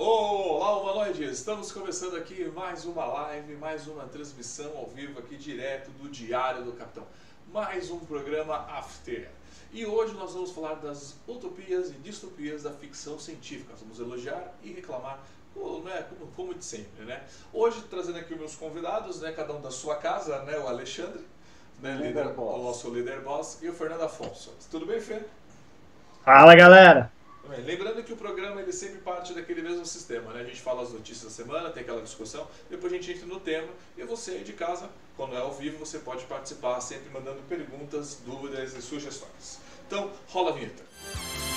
Olá, humanoides! Estamos começando aqui mais uma live, mais uma transmissão ao vivo aqui direto do Diário do Capitão. Mais um programa After. E hoje nós vamos falar das utopias e distopias da ficção científica. Vamos elogiar e reclamar, como, né, como, como de sempre, né? Hoje trazendo aqui os meus convidados, né, cada um da sua casa, né, o Alexandre, né, Líder o nosso líder boss, e o Fernando Afonso. Tudo bem, Fê? Fala galera! Bem, Lembrando que o programa ele sempre parte daquele mesmo sistema, né? A gente fala as notícias da semana, tem aquela discussão, depois a gente entra no tema e você aí de casa, quando é ao vivo, você pode participar sempre mandando perguntas, dúvidas e sugestões. Então, rola a vinheta. É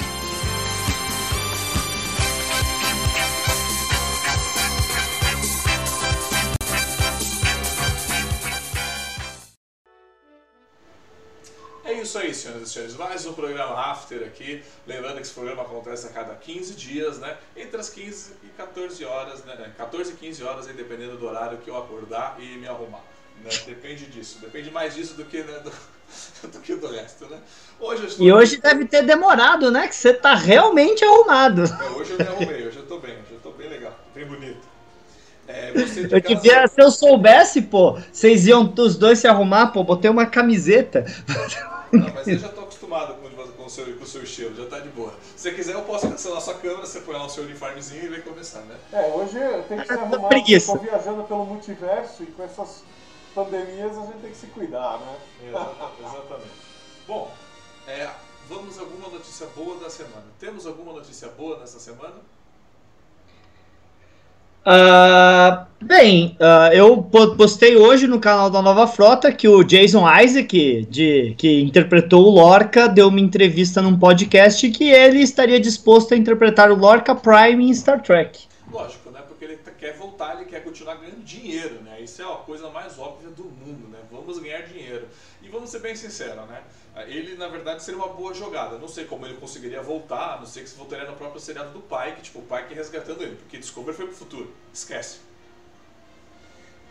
isso aí, senhoras e senhores. Mais um programa After aqui. Lembrando que esse programa acontece a cada 15 dias, né? Entre as 15 e 14 horas, né? 14 e 15 horas, aí, dependendo do horário que eu acordar e me arrumar. Né? Depende disso. Depende mais disso do que, né, do, do que do resto, né? Hoje estou E hoje deve ter demorado, né? Que você tá realmente arrumado. É, hoje eu me arrumei, hoje eu tô bem, hoje eu tô bem legal, bem bonito. É, Eu casa- devia, se eu soubesse, pô, vocês iam os dois se arrumar, pô, botei uma camiseta. Mas eu já tô acostumado com, com, o seu, com o seu estilo, já tá de boa. Se você quiser, eu posso cancelar sua câmera, você põe lá o seu uniformezinho e vai começar, né? É, hoje eu tenho que se arrumar, Preguiça. tô viajando pelo multiverso e com essas pandemias a gente tem que se cuidar, né? Exata- Exatamente. Bom, é, vamos a alguma notícia boa da semana. Temos alguma notícia boa nessa semana? Ah, bem, ah, eu po- postei hoje no canal da Nova Frota que o Jason Isaac, de, que interpretou o Lorca, deu uma entrevista num podcast que ele estaria disposto a interpretar o Lorca Prime em Star Trek. Lógico, né? Porque ele t- quer voltar, ele quer continuar ganhando dinheiro, né? Isso é a coisa mais óbvia do mundo, né? Vamos ganhar dinheiro. E vamos ser bem sinceros, né? Ele, na verdade, seria uma boa jogada. Não sei como ele conseguiria voltar, a não sei que se voltaria no próprio seriado do Pike, tipo, o Pike resgatando ele, porque Discovery foi pro futuro. Esquece.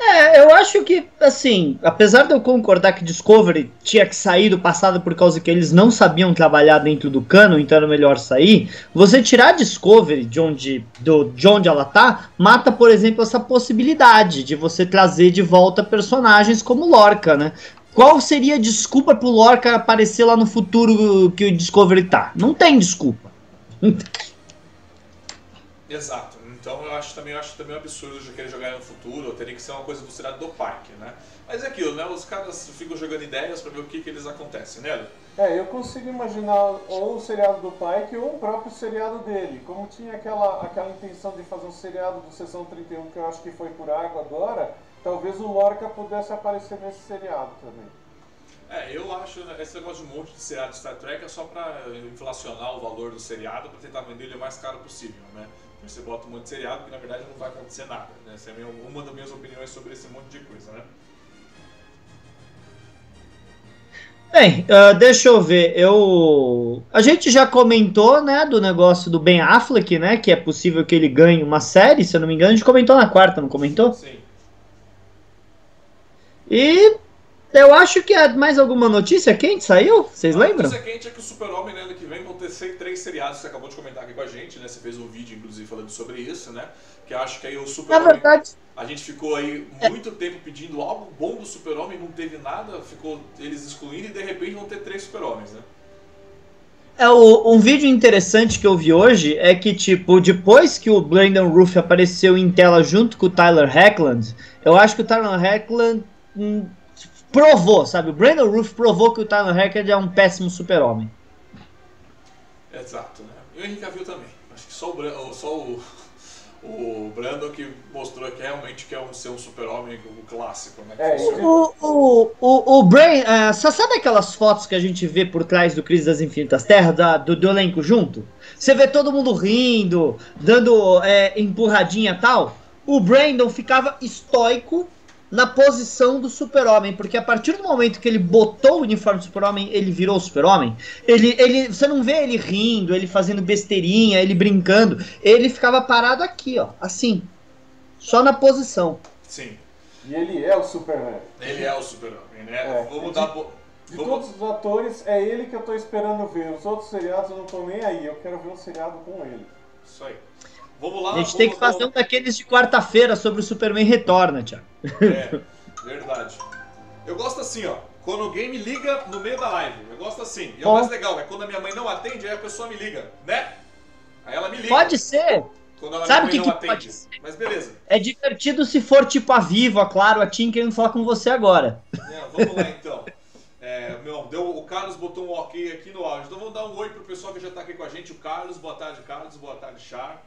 É, eu acho que, assim, apesar de eu concordar que Discovery tinha que sair do passado por causa que eles não sabiam trabalhar dentro do cano, então era melhor sair, você tirar Discovery de onde, do, de onde ela tá, mata, por exemplo, essa possibilidade de você trazer de volta personagens como Lorca, né? Qual seria a desculpa pro Lorca aparecer lá no futuro que o Discovery tá? Não tem desculpa. Exato. Então eu acho também, eu acho também um absurdo de querer jogar no futuro, ou teria que ser uma coisa do seriado do Pike, né? Mas é aquilo, né? Os caras ficam jogando ideias pra ver o que, que eles acontecem, né? É, eu consigo imaginar ou o seriado do Pike ou o próprio seriado dele. Como tinha aquela, aquela intenção de fazer um seriado do Sessão 31 que eu acho que foi por água agora, talvez o Lorca pudesse aparecer nesse seriado também. É, eu acho né, esse negócio de um monte de seriado de Star Trek é só pra inflacionar o valor do seriado pra tentar vender ele o mais caro possível, né? Você bota um monte de seriado que na verdade não vai acontecer nada, né? Essa é uma das minhas opiniões sobre esse monte de coisa, né? Bem, ah, deixa eu ver. Eu, a gente já comentou, né, do negócio do Ben Affleck, né, que é possível que ele ganhe uma série, se eu não me engano. A gente comentou na quarta, não comentou? Sim. E eu acho que há mais alguma notícia quente saiu? Vocês A lembram? notícia quente é que o Super-Homem né, ano que vem vão ter três seriados, você acabou de comentar aqui com a gente, né? Você fez um vídeo, inclusive, falando sobre isso, né? Que acho que aí o Na Super-Homem... verdade, A gente ficou aí muito tempo pedindo algo bom do Super-Homem, não teve nada, ficou eles excluindo e de repente vão ter três Super-Homens, né? é o- um vídeo interessante que eu vi hoje é que, tipo, depois que o Brandon Roof apareceu em tela junto com o Tyler Hackland, eu acho que o Tyler Hackland provou, sabe? O Brandon Roof provou que o Tyler Hackland é um péssimo super-homem. Exato, né? E o Henry Cavill também. Acho que só o, só o, o Brandon que mostrou que realmente quer um, ser um super-homem o clássico, né? Que É. O, o, o, o Brain, só sabe aquelas fotos que a gente vê por trás do Crise das Infinitas Terras, da- do, do elenco junto? Você vê todo mundo rindo, dando é, empurradinha e tal. O Brandon ficava estoico na posição do super-homem, porque a partir do momento que ele botou o uniforme do super-homem, ele virou o super-homem. Ele, ele, você não vê ele rindo, ele fazendo besteirinha, ele brincando. Ele ficava parado aqui, ó, assim, só na posição. Sim, E ele é o Superman. ele é o super-homem, né? É. Vamos dar... bo- De Vamos... todos os atores, é ele que eu tô esperando ver. Os outros seriados eu não tô nem aí. Eu quero ver um seriado com ele. Isso aí. Vamos lá. A gente tem que fazer um daqueles de quarta-feira sobre o Superman Retorna, Thiago. É, verdade. Eu gosto assim, ó. Quando alguém me liga no meio da live. Eu gosto assim. E é o mais legal, é quando a minha mãe não atende, aí a pessoa me liga, né? Aí ela me liga. Pode ser. Quando ela Sabe o que, que pode ser? Mas beleza. É divertido se for tipo a Vivo, a Claro, a TIM querendo falar com você agora. É, vamos lá então. É, meu, deu, o Carlos botou um ok aqui no áudio. Então vamos dar um oi pro pessoal que já tá aqui com a gente. O Carlos, boa tarde, Carlos. Boa tarde, Char,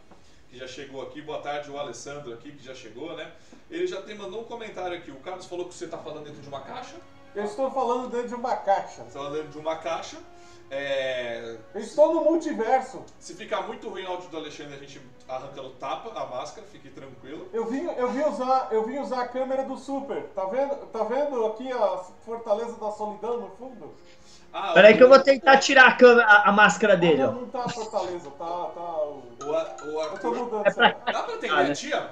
que já chegou aqui. Boa tarde, o Alessandro aqui, que já chegou, né? Ele já tem mandou um comentário aqui. O Carlos falou que você tá falando dentro de uma caixa. Eu estou falando dentro de uma caixa. Você tá falando dentro de uma caixa. É, estou no multiverso. se ficar muito ruim o áudio do Alexandre, a gente arranca no tapa a máscara, fique tranquilo. Eu vim, eu vim usar, eu vim usar a câmera do Super. Tá vendo? Tá vendo aqui a Fortaleza da Solidão no fundo? Ah, Peraí que eu vou tentar tirar a, câmera- a- a máscara dele, não, ó. não tá a Fortaleza, tá, tá o... O, o Eu tô Arthur. mudando É pra. Dá pra atender Ah, né? tia?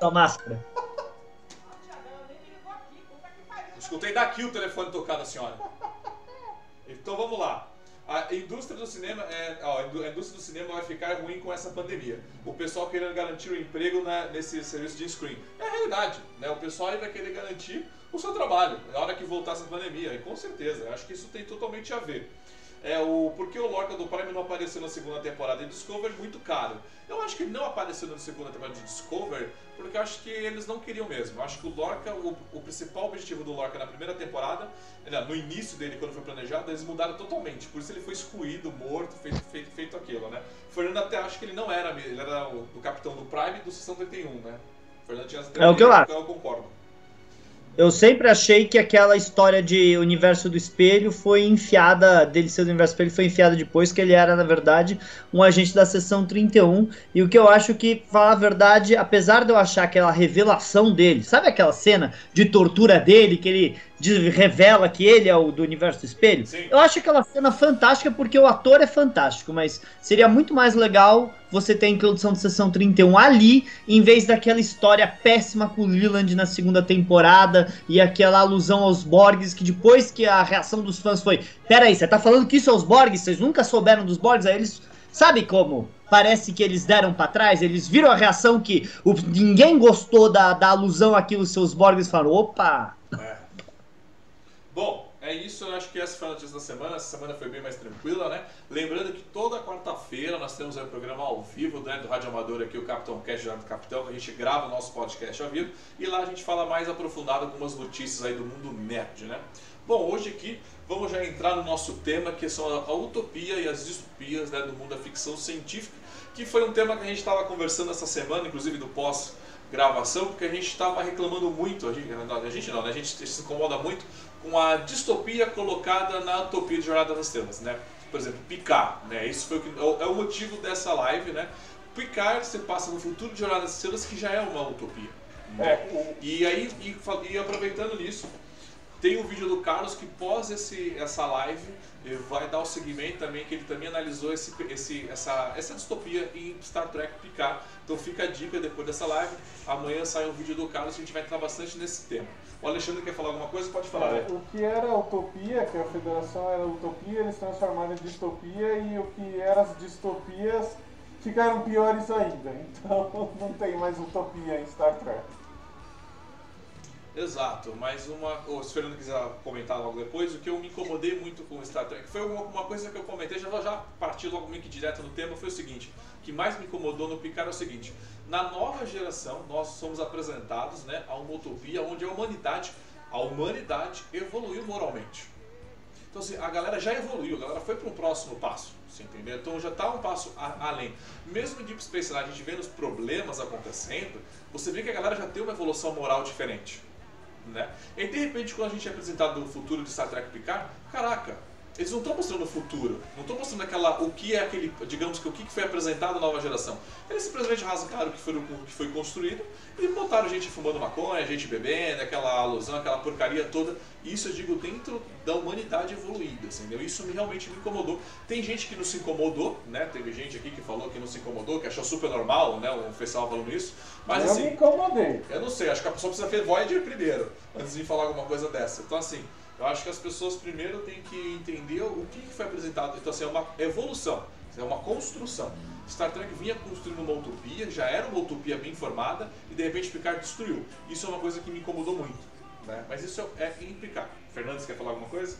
A máscara. Escutei daqui o telefone tocar da senhora. Então vamos lá. A indústria do cinema, é, ó, a indú- a indústria do cinema vai ficar ruim com essa pandemia. O pessoal querendo garantir o emprego na- nesse serviço de screen. É a realidade, né? O pessoal aí vai querer garantir o seu trabalho na hora que voltar essa pandemia. E com certeza, acho que isso tem totalmente a ver. É o porque o Lorca do Prime não apareceu na segunda temporada de Discovery muito caro. Eu acho que ele não apareceu na segunda temporada de Discovery porque eu acho que eles não queriam mesmo. Eu acho que o Lorca, o, o principal objetivo do Lorca na primeira temporada, né, no início dele quando foi planejado, eles mudaram totalmente. Por isso ele foi excluído, morto, feito, feito, feito aquilo, né? O Fernando até acho que ele não era, ele era o, do capitão do Prime do Sessão 31, né? O Fernando tinha essa É o que eu acho. então Eu concordo. Eu sempre achei que aquela história de universo do espelho foi enfiada, dele ser do universo do espelho, foi enfiada depois, que ele era, na verdade, um agente da seção 31. E o que eu acho que, falar a verdade, apesar de eu achar aquela revelação dele, sabe aquela cena de tortura dele, que ele diz- revela que ele é o do universo do espelho? Sim. Eu acho aquela cena fantástica porque o ator é fantástico, mas seria muito mais legal você ter a introdução de sessão 31 ali, em vez daquela história péssima com o Leland na segunda temporada e aquela alusão aos Borgs, que depois que a reação dos fãs foi: Peraí, você tá falando que isso é os Borgs? Vocês nunca souberam dos Borgs? Aí eles. Sabe como? Parece que eles deram pra trás, eles viram a reação que o- ninguém gostou da, da alusão àquilo, seus Borgs e falaram: opa! Bom, é isso. Eu acho que essa foi a notícia da semana. Essa semana foi bem mais tranquila, né? Lembrando que toda quarta-feira nós temos aí um programa ao vivo né, do Rádio Amador aqui, o Capitão Cash do Capitão, que a gente grava o nosso podcast ao vivo e lá a gente fala mais aprofundado algumas notícias aí do mundo nerd, né? Bom, hoje aqui vamos já entrar no nosso tema que são a, utopia e as distopias né, do mundo da ficção científica, que foi um tema que a gente estava conversando essa semana, inclusive do pós gravação, porque a gente estava reclamando muito, a gente, a gente não, né? a gente se incomoda muito com a distopia colocada na utopia de Jornada das Estrelas, né? Por exemplo, Picard, né? Isso foi o que, é o- é o motivo dessa live, né? Picard se passa no futuro de Jornada das Estrelas, que já é uma utopia. Né? É, E aí, e, e aproveitando nisso, tem o vídeo do Carlos que pós esse, essa live ele vai dar o segmento também, que ele também analisou esse, esse, essa, essa distopia em Star Trek Picard. Então fica a dica depois dessa live. Amanhã sai um vídeo do Carlos e a gente vai entrar bastante nesse tema. O Alexandre quer falar alguma coisa? Pode falar, né? O que era utopia, que a federação era utopia, eles transformaram em distopia e o que era as distopias ficaram piores ainda. Então não tem mais utopia em Star Trek. Exato, mas uma. ou se o Fernando quiser comentar logo depois, o que eu me incomodei muito com o Star Trek foi uma, uma coisa que eu comentei, já já partir logo meio que direto no tema, foi o seguinte: o que mais me incomodou no Picard é o seguinte: na nova geração, nós somos apresentados né, a uma utopia onde a humanidade, a humanidade evoluiu moralmente. Então, assim, a galera já evoluiu, a galera foi para um próximo passo, você entendeu? Então já está um passo a- além. Mesmo em Deep Space Nine, a gente vendo os problemas acontecendo, você vê que a galera já tem uma evolução moral diferente. Né? E de repente, quando a gente é apresentado no futuro de Star Trek Picard, caraca, eles não estão mostrando o futuro, não estão mostrando aquela, o que é aquele, digamos que o que foi apresentado à nova geração. Eles simplesmente rasgaram o que foi, o que foi construído e botaram gente fumando maconha, gente bebendo, aquela alusão, aquela porcaria toda. Isso eu digo dentro da humanidade evoluída, entendeu? Isso me, realmente me incomodou. Tem gente que não se incomodou, né? Teve gente aqui que falou que não se incomodou, que achou super normal, né? O pessoal falando isso. Mas eu assim, me incomodei. eu não sei, acho que a pessoa precisa ver Voyager primeiro, antes de falar alguma coisa dessa. Então, assim, eu acho que as pessoas primeiro têm que entender o que foi apresentado. Então, assim, é uma evolução. É uma construção. Star Trek vinha construindo uma utopia, já era uma utopia bem formada, e de repente Picard destruiu. Isso é uma coisa que me incomodou muito. Né? Mas isso é em Picard. Fernandes, quer falar alguma coisa?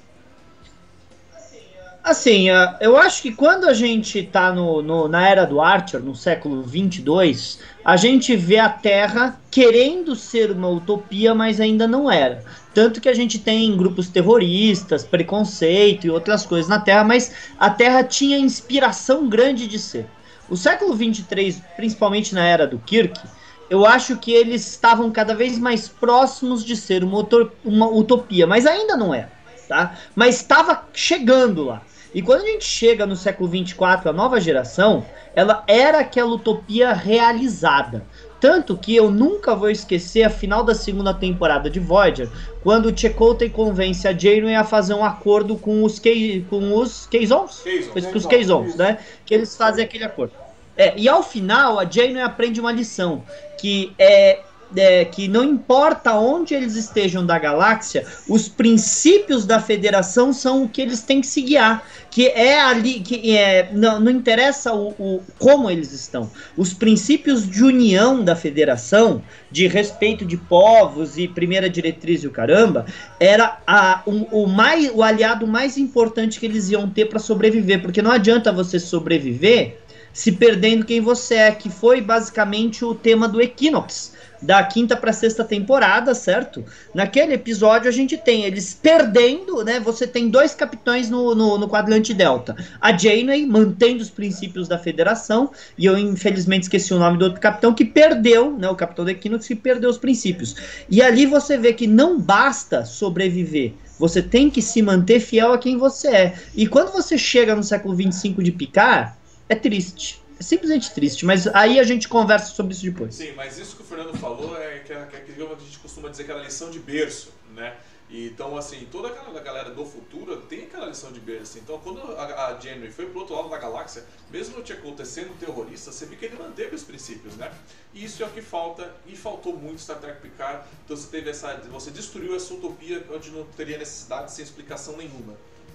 Assim, uh, eu acho que quando a gente tá no, no, na era do Archer, no século 22, a gente vê a Terra querendo ser uma utopia, mas ainda não era. Tanto que a gente tem grupos terroristas, preconceito e outras coisas na Terra, mas a Terra tinha inspiração grande de ser. O século 23, principalmente na era do Kirk, eu acho que eles estavam cada vez mais próximos de ser uma, uma utopia, mas ainda não é, tá? Mas estava chegando lá. E quando a gente chega no século 24, a nova geração, ela era aquela utopia realizada. Tanto que eu nunca vou esquecer a final da segunda temporada de Voyager, quando o Chakotay convence a Janeway a fazer um acordo com os Kei, com os Keizons, com os Keizons, né? Que eles fazem aquele acordo. É, e ao final a Janeway aprende uma lição que é é, que não importa onde eles estejam da galáxia, os princípios da federação são o que eles têm que se guiar. Que é ali, que é, não, não interessa o, o, como eles estão. Os princípios de união da federação, de respeito de povos e primeira diretriz e o caramba, era a, o, o, mais, o aliado mais importante que eles iam ter para sobreviver. Porque não adianta você sobreviver se perdendo quem você é, que foi basicamente o tema do Equinox da quinta para sexta temporada, certo? Naquele episódio a gente tem eles perdendo, né? Você tem dois capitães no, no, no quadrante Delta. A Janeway mantendo os princípios da federação, e eu infelizmente esqueci o nome do outro capitão que perdeu, né? O capitão da Equinox que perdeu os princípios. E ali você vê que não basta sobreviver. Você tem que se manter fiel a quem você é. E quando você chega no século 25 de Picard, é triste simplesmente triste, mas aí a gente conversa sobre isso depois. Sim, mas isso que o Fernando falou é que, é, que, é, que a gente costuma dizer que era lição de berço, né? Então, assim, toda aquela galera do futuro tem aquela lição de berço. Então, quando a, a foi pro outro lado da galáxia, mesmo te acontecendo terrorista, você vê que ele manteve os princípios, né? E isso é o que falta, e faltou muito Star Trek Picard. Então, você teve essa, você destruiu essa utopia onde não teria necessidade sem explicação nenhuma,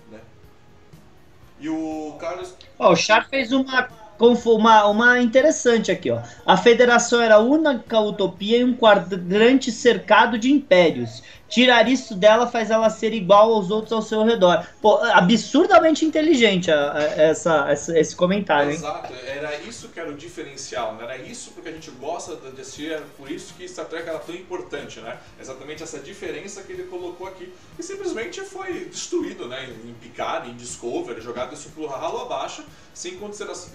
né? E o Carlos... Oh, o Char fez uma uma, uma interessante aqui, ó. A federação era a única utopia em um quadrante cercado de impérios. Tirar isso dela faz ela ser igual aos outros ao seu redor. Pô, absurdamente inteligente a, a, essa, essa, esse comentário, hein? Exato, era isso que era o diferencial, né? era isso porque a gente gosta de assistir, é por isso que Star Trek era tão importante, né? Exatamente essa diferença que ele colocou aqui. E simplesmente foi destruído, né? Em Picard, em Discovery, jogado isso pro ralo abaixo, sem consideração.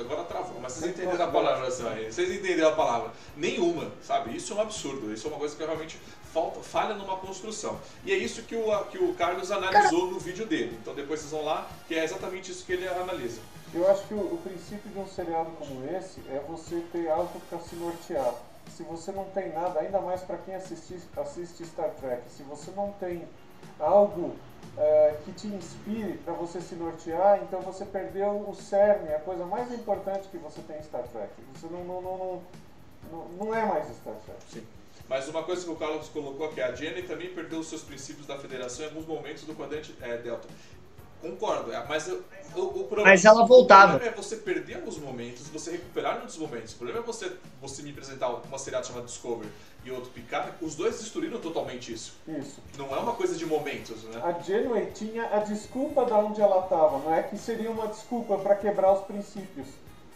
agora travou, mas vocês entenderam a palavra, vocês entenderam a palavra. Nenhuma, sabe? Isso é um absurdo, isso é uma coisa que realmente falta, falha numa construção. E é isso que o, que o Carlos analisou no vídeo dele. Então depois vocês vão lá, que é exatamente isso que ele analisa. Eu acho que o, o princípio de um seriado como esse é você ter algo para se nortear. Se você não tem nada, ainda mais para quem assiste, assiste Star Trek, se você não tem algo é, que te inspire para você se nortear, então você perdeu o cerne, a coisa mais importante que você tem em Star Trek. Você não, não, não, não, não é mais Star Trek. Sim. Mas uma coisa que o Carlos colocou aqui, a Jenny também perdeu os seus princípios da federação em alguns momentos do quadrante é, Delta. Concordo, é, mas o, o, problema, mas ela voltava. O problema é você perder alguns momentos, você recuperar muitos momentos. O problema é você, você me apresentar uma seriada chamada Discovery e outro Picard, os dois destruíram totalmente isso. Isso. Não é uma coisa de momentos, né? A Janeway tinha a desculpa de onde ela estava, não é que seria uma desculpa para quebrar os princípios,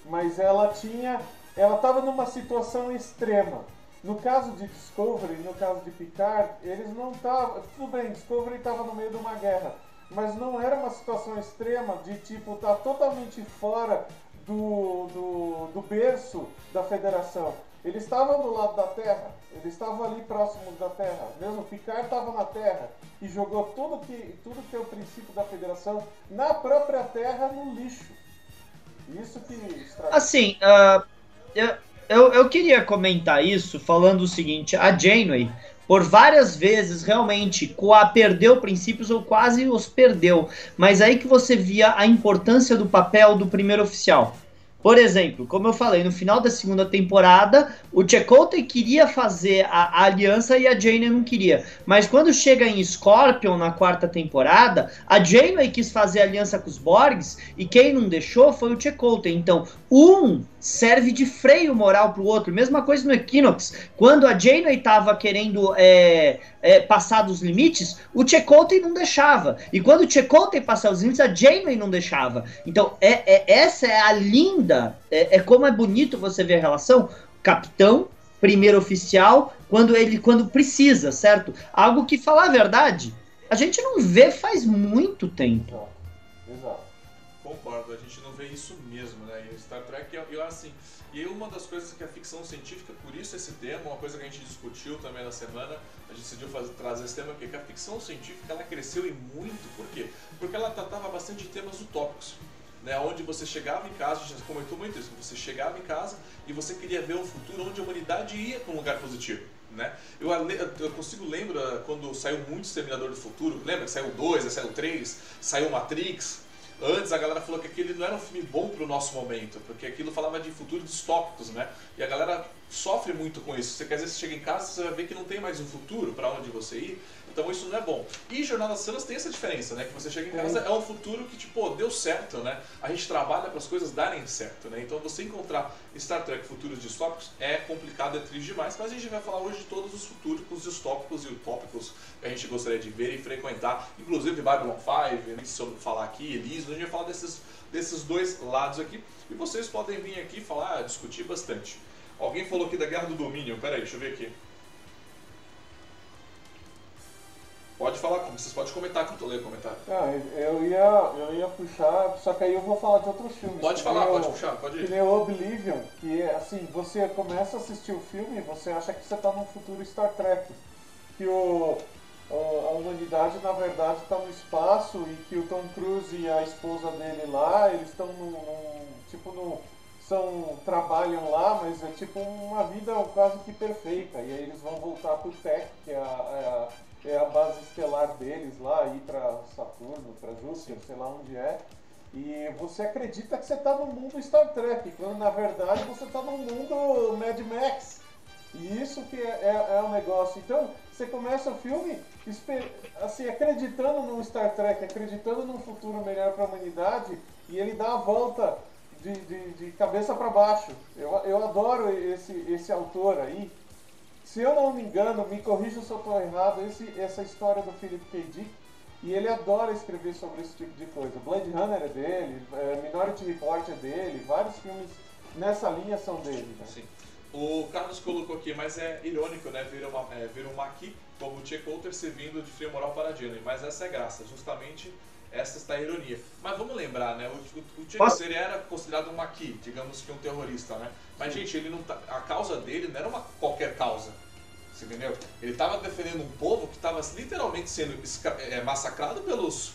mas ela tinha, ela estava numa situação extrema no caso de Discovery, no caso de Picard, eles não estavam. Tudo bem, Discovery estava no meio de uma guerra, mas não era uma situação extrema de tipo tá totalmente fora do, do, do berço da federação. Eles estavam do lado da Terra, eles estavam ali próximos da Terra. Mesmo Picard estava na Terra e jogou tudo que, tudo que é o princípio da federação na própria Terra no lixo. Isso que. Assim, uh, eu, eu, eu queria comentar isso falando o seguinte: a Janeway, por várias vezes, realmente, perdeu princípios ou quase os perdeu. Mas aí que você via a importância do papel do primeiro oficial. Por exemplo, como eu falei, no final da segunda temporada, o Chakotay queria fazer a, a, aliança e a Janeway não queria. Mas quando chega em Scorpion na quarta temporada, a Janeway quis fazer aliança com os Borgs e quem não deixou foi o Chakotay. Então, um serve de freio moral para o outro. Mesma coisa no Equinox. Quando a Janeway estava querendo é, é, passar dos limites, o Chakotay não deixava. E quando o Chakotay passava os limites, a Janeway não deixava. Então, é, é essa é a linda, é, é como é bonito você ver a relação capitão, primeiro oficial, quando ele quando precisa, certo? Algo que, falar a verdade, a gente não vê faz muito tempo. Exato. Concordo, a gente não vê isso mesmo, né? E Star Trek, eu, assim, e uma das coisas que a ficção científica, por isso esse tema, uma coisa que a gente discutiu também na semana, a gente decidiu fazer, trazer esse tema, que a ficção científica ela cresceu e muito, por quê? Porque ela tratava bastante de temas utópicos né, onde você chegava em casa, a gente comentou muito isso, você chegava em casa e você queria ver um futuro onde a humanidade ia para um lugar positivo. Né? Eu, eu consigo lembrar quando saiu muito Exterminador do Futuro, lembra que saiu 2, saiu 3, saiu Matrix. Antes a galera falou que aquele não era um filme bom para o nosso momento, porque aquilo falava de futuros distópicos, né? E a galera sofre muito com isso. Você quer dizer, você chega em casa, você vai ver que não tem mais um futuro para onde você ir. Então isso não é bom. E Jornada das Estrelas tem essa diferença, né? Que você chega em casa, é um futuro que, tipo, deu certo, né? A gente trabalha para as coisas darem certo, né? Então você encontrar Star Trek futuros distópicos é complicado, é triste demais, mas a gente vai falar hoje de todos os futuros distópicos e utópicos que a gente gostaria de ver e frequentar. Inclusive Babylon 5, né? se eu falar aqui, Elise, a gente vai falar desses, desses dois lados aqui. E vocês podem vir aqui falar, discutir bastante. Alguém falou aqui da Guerra do Domínio, peraí, deixa eu ver aqui. Pode falar, vocês podem comentar que eu tô lendo o comentário. Ah, eu ia, eu ia puxar, só que aí eu vou falar de outros filmes. Pode falar, pode puxar, pode ir. Que nem o Oblivion, que é assim, você começa a assistir o filme e você acha que você tá num futuro Star Trek. Que o, a humanidade, na verdade, está no espaço e que o Tom Cruise e a esposa dele lá, eles estão num, num, tipo no são trabalham lá, mas é tipo uma vida quase que perfeita. E aí eles vão voltar pro Tech, que é a, é a é a base estelar deles lá, ir para Saturno, para Júpiter, sei lá onde é. E você acredita que você está no mundo Star Trek, quando na verdade você está no mundo Mad Max. E isso que é, é, é o negócio. Então, você começa o filme assim, acreditando no Star Trek, acreditando num futuro melhor para a humanidade, e ele dá a volta de, de, de cabeça para baixo. Eu, eu adoro esse, esse autor aí, se eu não me engano, me corrija se eu estou errado, esse, essa história do Philip K. Dick, e ele adora escrever sobre esse tipo de coisa. Blade Runner é dele, é, Minority Report é dele, vários filmes nessa linha são dele. Né? Sim. O Carlos colocou aqui, mas é irônico, né? Ver uma, é, um Maqui como o Che Coulter servindo de frio moral para a Disney, mas essa é graça, justamente essa está a ironia. Mas vamos lembrar, né? O, o, o Che Coulter era considerado um Maqui, digamos que um terrorista, né? Mas, gente, ele não tá, a causa dele não era uma qualquer causa. Você entendeu? Ele estava defendendo um povo que estava literalmente sendo é, massacrado pelos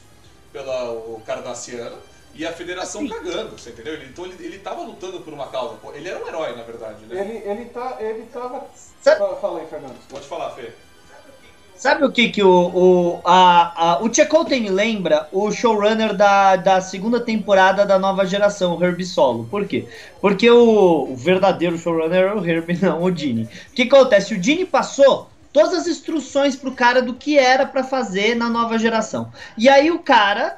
pela o Cardassiano e a federação assim. cagando, você entendeu? Ele, então ele, ele tava lutando por uma causa. Ele era um herói, na verdade, né? Ele, ele, tá, ele tava. Fala aí, Fernando. Pode falar, Fê. Sabe o que que o, o, a, a, o Chakotay me lembra? O showrunner da, da segunda temporada da nova geração, o Herbie Solo. Por quê? Porque o, o verdadeiro showrunner é o Herbie, não o Gene. O que acontece? O Gene passou todas as instruções pro cara do que era para fazer na nova geração. E aí o cara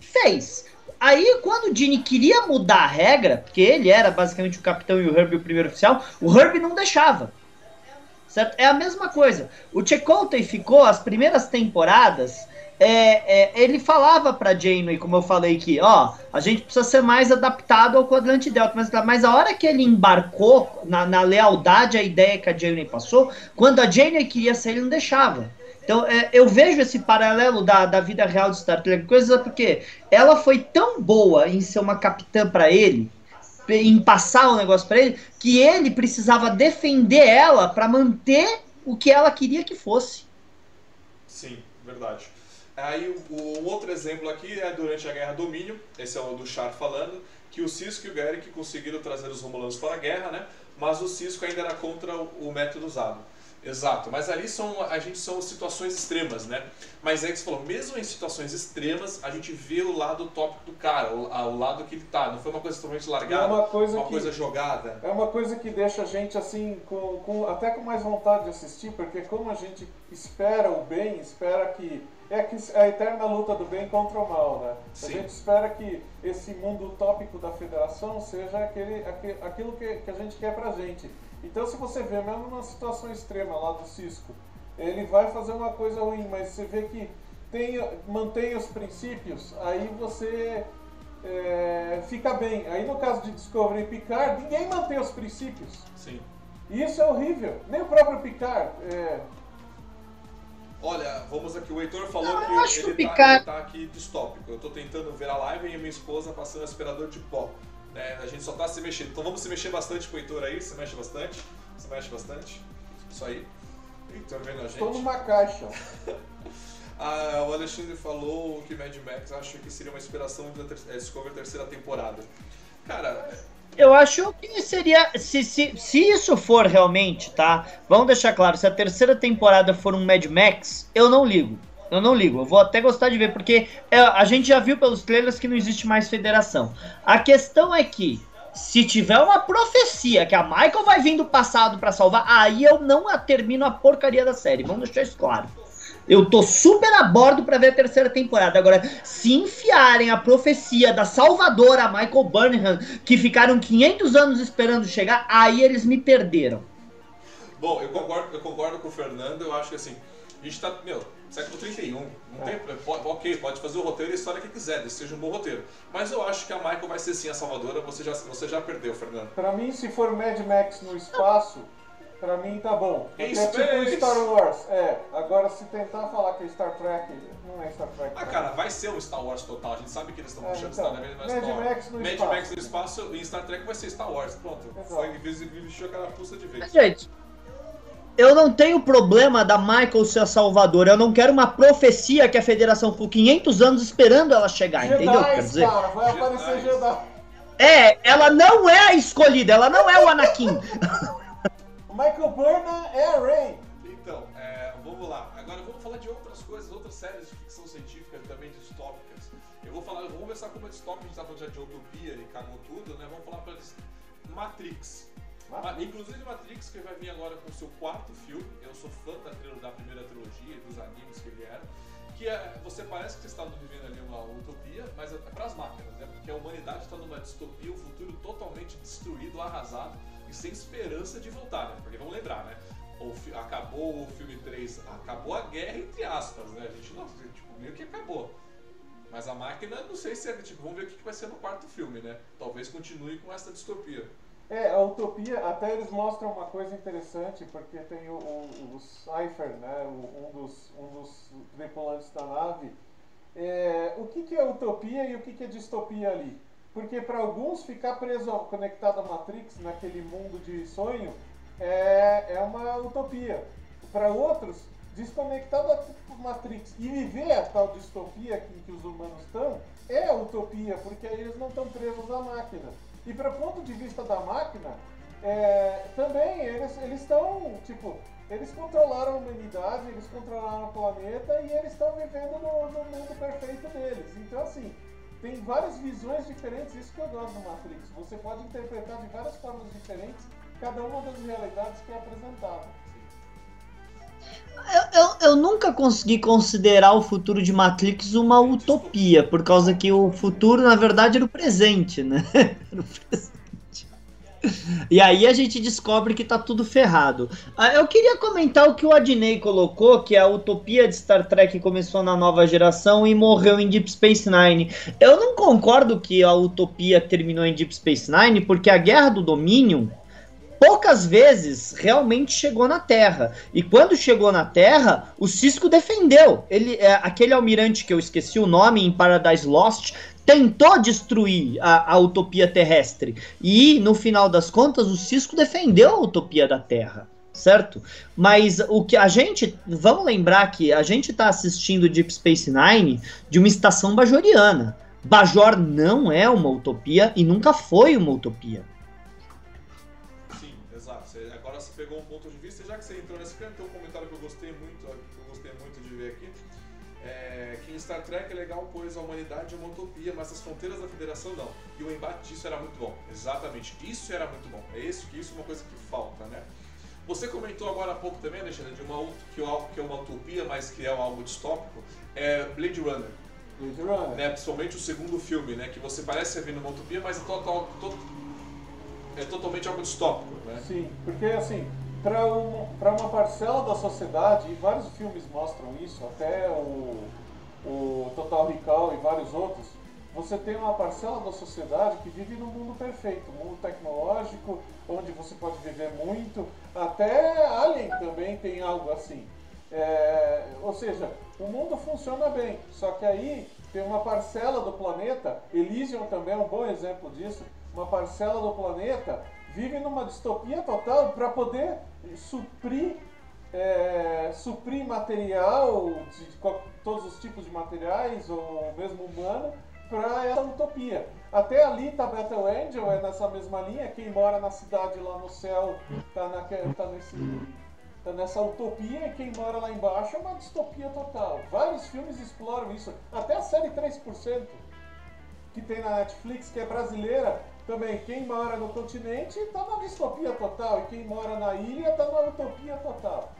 fez. Aí, quando o Gene queria mudar a regra, porque ele era basicamente o capitão e o Herbie o primeiro oficial, o Herbie não deixava. Certo? É a mesma coisa. O Chakotay ficou as primeiras temporadas. É, é, ele falava pra Janeway, como eu falei aqui, ó, a gente precisa ser mais adaptado ao quadrante delta, mas, mas a hora que ele embarcou na, na lealdade à ideia que a Janeway passou, quando a Janeway queria sair, ele não deixava. Então, é, eu vejo esse paralelo da, da vida real de Star Trek, coisa porque ela foi tão boa em ser uma capitã para ele, em passar o negócio para ele, que ele precisava defender ela para manter o que ela queria que fosse. Sim, verdade. Aí o, outro exemplo aqui é durante a Guerra Domínio, esse é o do Char falando, que o Cisco e o Garrick conseguiram trazer os Romulanos para a guerra, né? Mas o Cisco ainda era contra o método usado. Exato, mas ali são, a gente são situações extremas, né? Mas é que você falou, mesmo em situações extremas, a gente vê o lado tópico do cara, o, a, o lado que ele tá. Não foi uma coisa totalmente largada, É uma coisa uma que- coisa jogada. É uma coisa que deixa a gente assim, com, com- até com mais vontade de assistir, porque como a gente espera o bem, espera que. É que a eterna luta do bem contra o mal, né? Sim. A gente espera que esse mundo utópico da federação seja aquele, aque- aquilo que, que a gente quer pra gente. Então se você vê, mesmo numa situação extrema lá do Cisco, ele vai fazer uma coisa ruim, mas você vê que tem, mantém os princípios, aí você é, fica bem. Aí no caso de Discovery e Picard, ninguém mantém os princípios. Sim. E isso é horrível. Nem o próprio Picard. É, Olha, vamos aqui, o Heitor falou Não, que ele, que o tá, Picard- ele tá aqui distópico. Eu tô tentando ver a live e minha esposa passando aspirador de pó. Né? A gente só tá se mexendo. Então vamos se mexer bastante com o Heitor aí, se mexe bastante. Se mexe bastante. Isso aí. Heitor vendo a gente. estou numa caixa. Ah, o Alexandre falou que Mad Max acho que seria uma inspiração da ter é, Discovery terceira temporada. Cara, Eu acho que seria. Se, se, se isso for realmente, tá? Vamos deixar claro, se a terceira temporada for um Mad Max, eu não ligo. Eu não ligo. Eu vou até gostar de ver, porque é, a gente já viu pelos trailers que não existe mais federação. A questão é que. Se tiver uma profecia que a Michael vai vir do passado pra salvar, aí eu não a termino a porcaria da série. Vamos deixar isso claro. Eu tô super a bordo pra ver a terceira temporada. Agora, se enfiarem a profecia da salvadora Michael Burnham, que ficaram 500 anos esperando chegar, aí eles me perderam. bom, eu concordo, eu concordo com o Fernando, eu acho que assim, a gente tá, meu, século 31, não tem, pode, ok, pode fazer o roteiro e a história que quiser, desde que seja um bom roteiro. Mas eu acho que a Michael vai ser sim a salvadora, você já, você já perdeu, Fernando. Pra mim, se for Mad Max no espaço, pra mim tá bom. Porque é tipo. Star Wars. É, agora se tentar falar que é Star Trek, não é Star Trek. Ah, cara, vai ser um Star Wars total, a gente sabe que eles estão É, puxando então, Star Trek, mas Mad Star Wars. Max no Mad espaço. Max no espaço e Star Trek vai ser Star Wars, pronto. Exato. Foi vestiu a carapuça de vez. Gente, eu não tenho problema da Michael ser a salvadora. Eu não quero uma profecia que a federação ficou 500 anos esperando ela chegar, entendeu? Quer Jedi, dizer, cara, vai aparecer. Jedi. é, ela não é a escolhida, ela não é o Anakin. Michael Burnham é a Rey. Então, é, vamos lá. Agora vamos falar de outras coisas, outras séries de ficção científica também distópicas. Eu vou falar, vamos começar com uma distópica, a gente tá falando já de utopia e cagou tudo, né? Vamos falar pra eles. Matrix. Ma- Inclusive Matrix, que vai vir agora com o seu quarto filme. Eu sou fã da, da primeira trilogia e dos animes que vieram. Que é, você parece que você está vivendo ali uma utopia, mas é para as máquinas, né? Porque a humanidade está numa distopia, um futuro totalmente destruído, arrasado e sem esperança de voltar, né? Porque vamos lembrar, né? O acabou o filme 3, acabou a guerra, entre aspas, né? A gente não, tipo, meio que acabou. Mas a máquina, não sei se é, tipo, vamos ver o que vai ser no quarto filme, né? Talvez continue com essa distopia. É, a utopia, até eles mostram uma coisa interessante, porque tem o, o, o Cypher, né, o- um, dos, um dos tripulantes da nave. É, o que, que é utopia e o que, que é distopia ali? Porque para alguns ficar preso, conectado à Matrix, naquele mundo de sonho, é, é uma utopia. Para outros, desconectado da Matrix e viver a tal distopia que, que os humanos estão, é utopia, porque aí eles não estão presos à máquina. E para ponto de vista da máquina, é, também eles eles estão, tipo, eles controlaram a humanidade, eles controlaram o planeta e eles estão vivendo no, no mundo perfeito deles. Então, assim, tem várias visões diferentes, isso que eu gosto do Matrix. Você pode interpretar de várias formas diferentes cada uma das realidades que é apresentada. Eu, eu, eu nunca consegui considerar o futuro de Matrix uma utopia, por causa que o futuro, na verdade, era o presente, né? Era o presente. E aí a gente descobre que tá tudo ferrado. Ah, Eu queria comentar o que o Adney colocou, que a utopia de Star Trek começou na nova geração e morreu em Deep Space Nine. Eu não concordo que a utopia terminou em Deep Space Nine, porque a Guerra do Dominion poucas vezes realmente chegou na Terra. E quando chegou na Terra, o Cisco defendeu. Ele, é, aquele almirante que eu esqueci o nome em Paradise Lost tentou destruir a, a utopia terrestre. E no final das contas, o Cisco defendeu a utopia da Terra. Certo? Mas o que a gente. Vamos lembrar que a gente está assistindo Deep Space Nine de uma estação bajoriana. Bajor não é uma utopia e nunca foi uma utopia. Star Trek é legal, pois a humanidade é uma utopia, mas as fronteiras da federação não. E o embate disso era muito bom. Exatamente, isso era muito bom. É isso que isso é uma coisa que falta, né? Você comentou agora há pouco também, Alexandre, de uma que é uma utopia, mas que é algo distópico, é Blade Runner. Blade Runner. Né? Principalmente o segundo filme, né? Que você parece ser uma utopia, mas é, total, to, é totalmente algo distópico, né? Sim, porque assim, para uma, uma parcela da sociedade, e vários filmes mostram isso, até o, o Total Recall e vários outros, você tem uma parcela da sociedade que vive num mundo perfeito, um mundo tecnológico, onde você pode viver muito, até Alien também tem algo assim. É, ou seja, o mundo funciona bem, só que aí tem uma parcela do planeta, Elysium também é um bom exemplo disso, uma parcela do planeta vive numa distopia total para poder suprir, é, suprir material, de, todos os tipos de materiais, ou mesmo humano, para essa utopia. Até ali tá Battle Angel, é nessa mesma linha, quem mora na cidade lá no céu tá, na, tá, nesse, tá nessa utopia e quem mora lá embaixo é uma distopia total. Vários filmes exploram isso, até a série 3% que tem na Netflix, que é brasileira, também, quem mora no continente está na distopia total, e quem mora na ilha está na utopia total.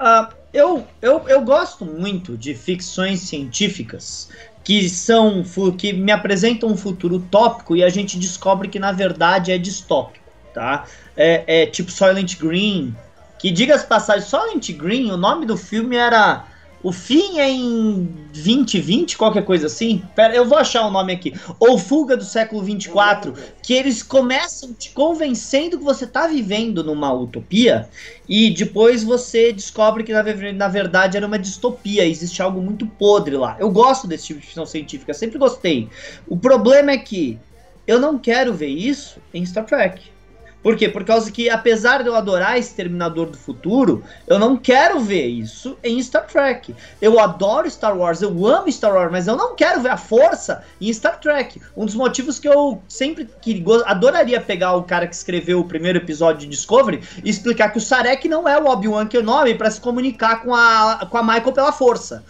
Uh, eu, eu, eu gosto muito de ficções científicas que são que me apresentam um futuro utópico e a gente descobre que na verdade é distópico, tá? É, é tipo Silent Green, que diga-se passagem, Silent Green, o nome do filme era o fim é em 2020, qualquer coisa assim. Pera, eu vou achar o nome aqui. Ou Fuga do século 24, que eles começam te convencendo que você está vivendo numa utopia e depois você descobre que na, na, verdade era uma distopia, existe algo muito podre lá. Eu gosto desse tipo de ficção científica, sempre gostei. O problema é que eu não quero ver isso em Star Trek. Por quê? Por causa que, apesar de eu adorar Exterminador do Futuro, eu não quero ver isso em Star Trek. Eu adoro Star Wars, eu amo Star Wars, mas eu não quero ver a força em Star Trek. Um dos motivos que eu sempre que adoraria pegar o cara que escreveu o primeiro episódio de Discovery e explicar que o Sarek não é o Obi-Wan Kenobi para se comunicar com a, com a Michael pela força.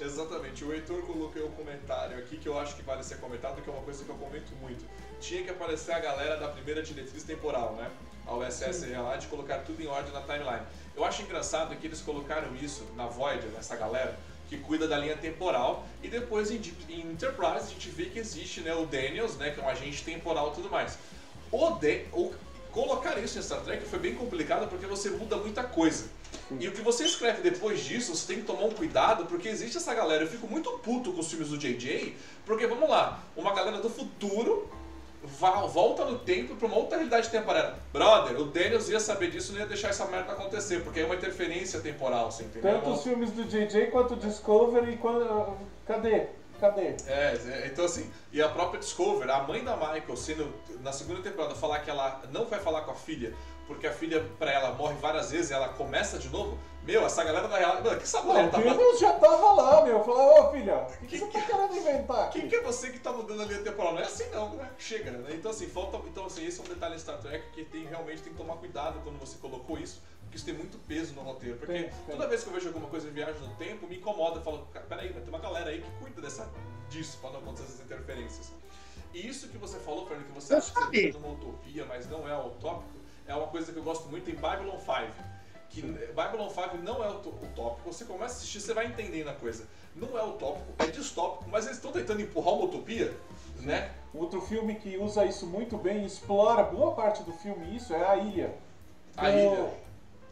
Exatamente. O Heitor colocou um comentário aqui que eu acho que vale ser comentado, que é uma coisa que eu comento tinha que aparecer a galera da primeira diretriz temporal, né? A USS lá de colocar tudo em ordem na timeline. Eu acho engraçado que eles colocaram isso na Voyager, nessa galera que cuida da linha temporal, e depois em, em Enterprise a gente vê que existe né, o Daniels, né, que é um agente temporal e tudo mais. O, de, o colocar isso em Star Trek foi bem complicado porque você muda muita coisa. E o que você escreve depois disso, você tem que tomar um cuidado, porque existe essa galera. Eu fico muito puto com os filmes do JJ, porque vamos lá, uma galera do futuro volta no tempo para uma outra realidade temporária. Brother, o Daniels ia saber disso e não ia deixar essa merda acontecer, porque é uma interferência temporal, você entendeu? Tanto os filmes do JJ quanto o Discovery, quando... cadê? Cadê? É, é, então assim, e a própria Discovery, a mãe da Michael, sendo na segunda temporada, falar que ela não vai falar com a filha, porque a filha pra ela morre várias vezes e ela começa de novo, meu, essa galera da real. Mano, que sabor não, tá O já tava lá, meu. Falou, ô filha, o que, que, que, você tá querendo inventar? Quem que é você que tá mudando a linha temporal? Não é assim não, né? Chega, né? Então assim, falta. Então assim, esse é um detalhe em Star Trek que tem, realmente tem que tomar cuidado quando você colocou isso. Porque isso tem muito peso no roteiro. Porque tem, tem. toda vez que eu vejo alguma coisa em viagem no tempo, me incomoda. Eu falo, peraí, tem uma galera aí que cuida dessa, disso pra não acontecer essas interferências. E isso que você falou, Fernando, que você acha que você tá numa utopia, mas não é utópico, é uma coisa que eu gosto muito em Babylon 5 que Babylon 5 não é utópico, você começa a assistir, você vai entendendo a coisa. Não é utópico, é distópico, mas eles estão tentando empurrar uma utopia, né? Outro filme que usa isso muito bem, explora boa parte do filme isso, é A Ilha. A Ilha.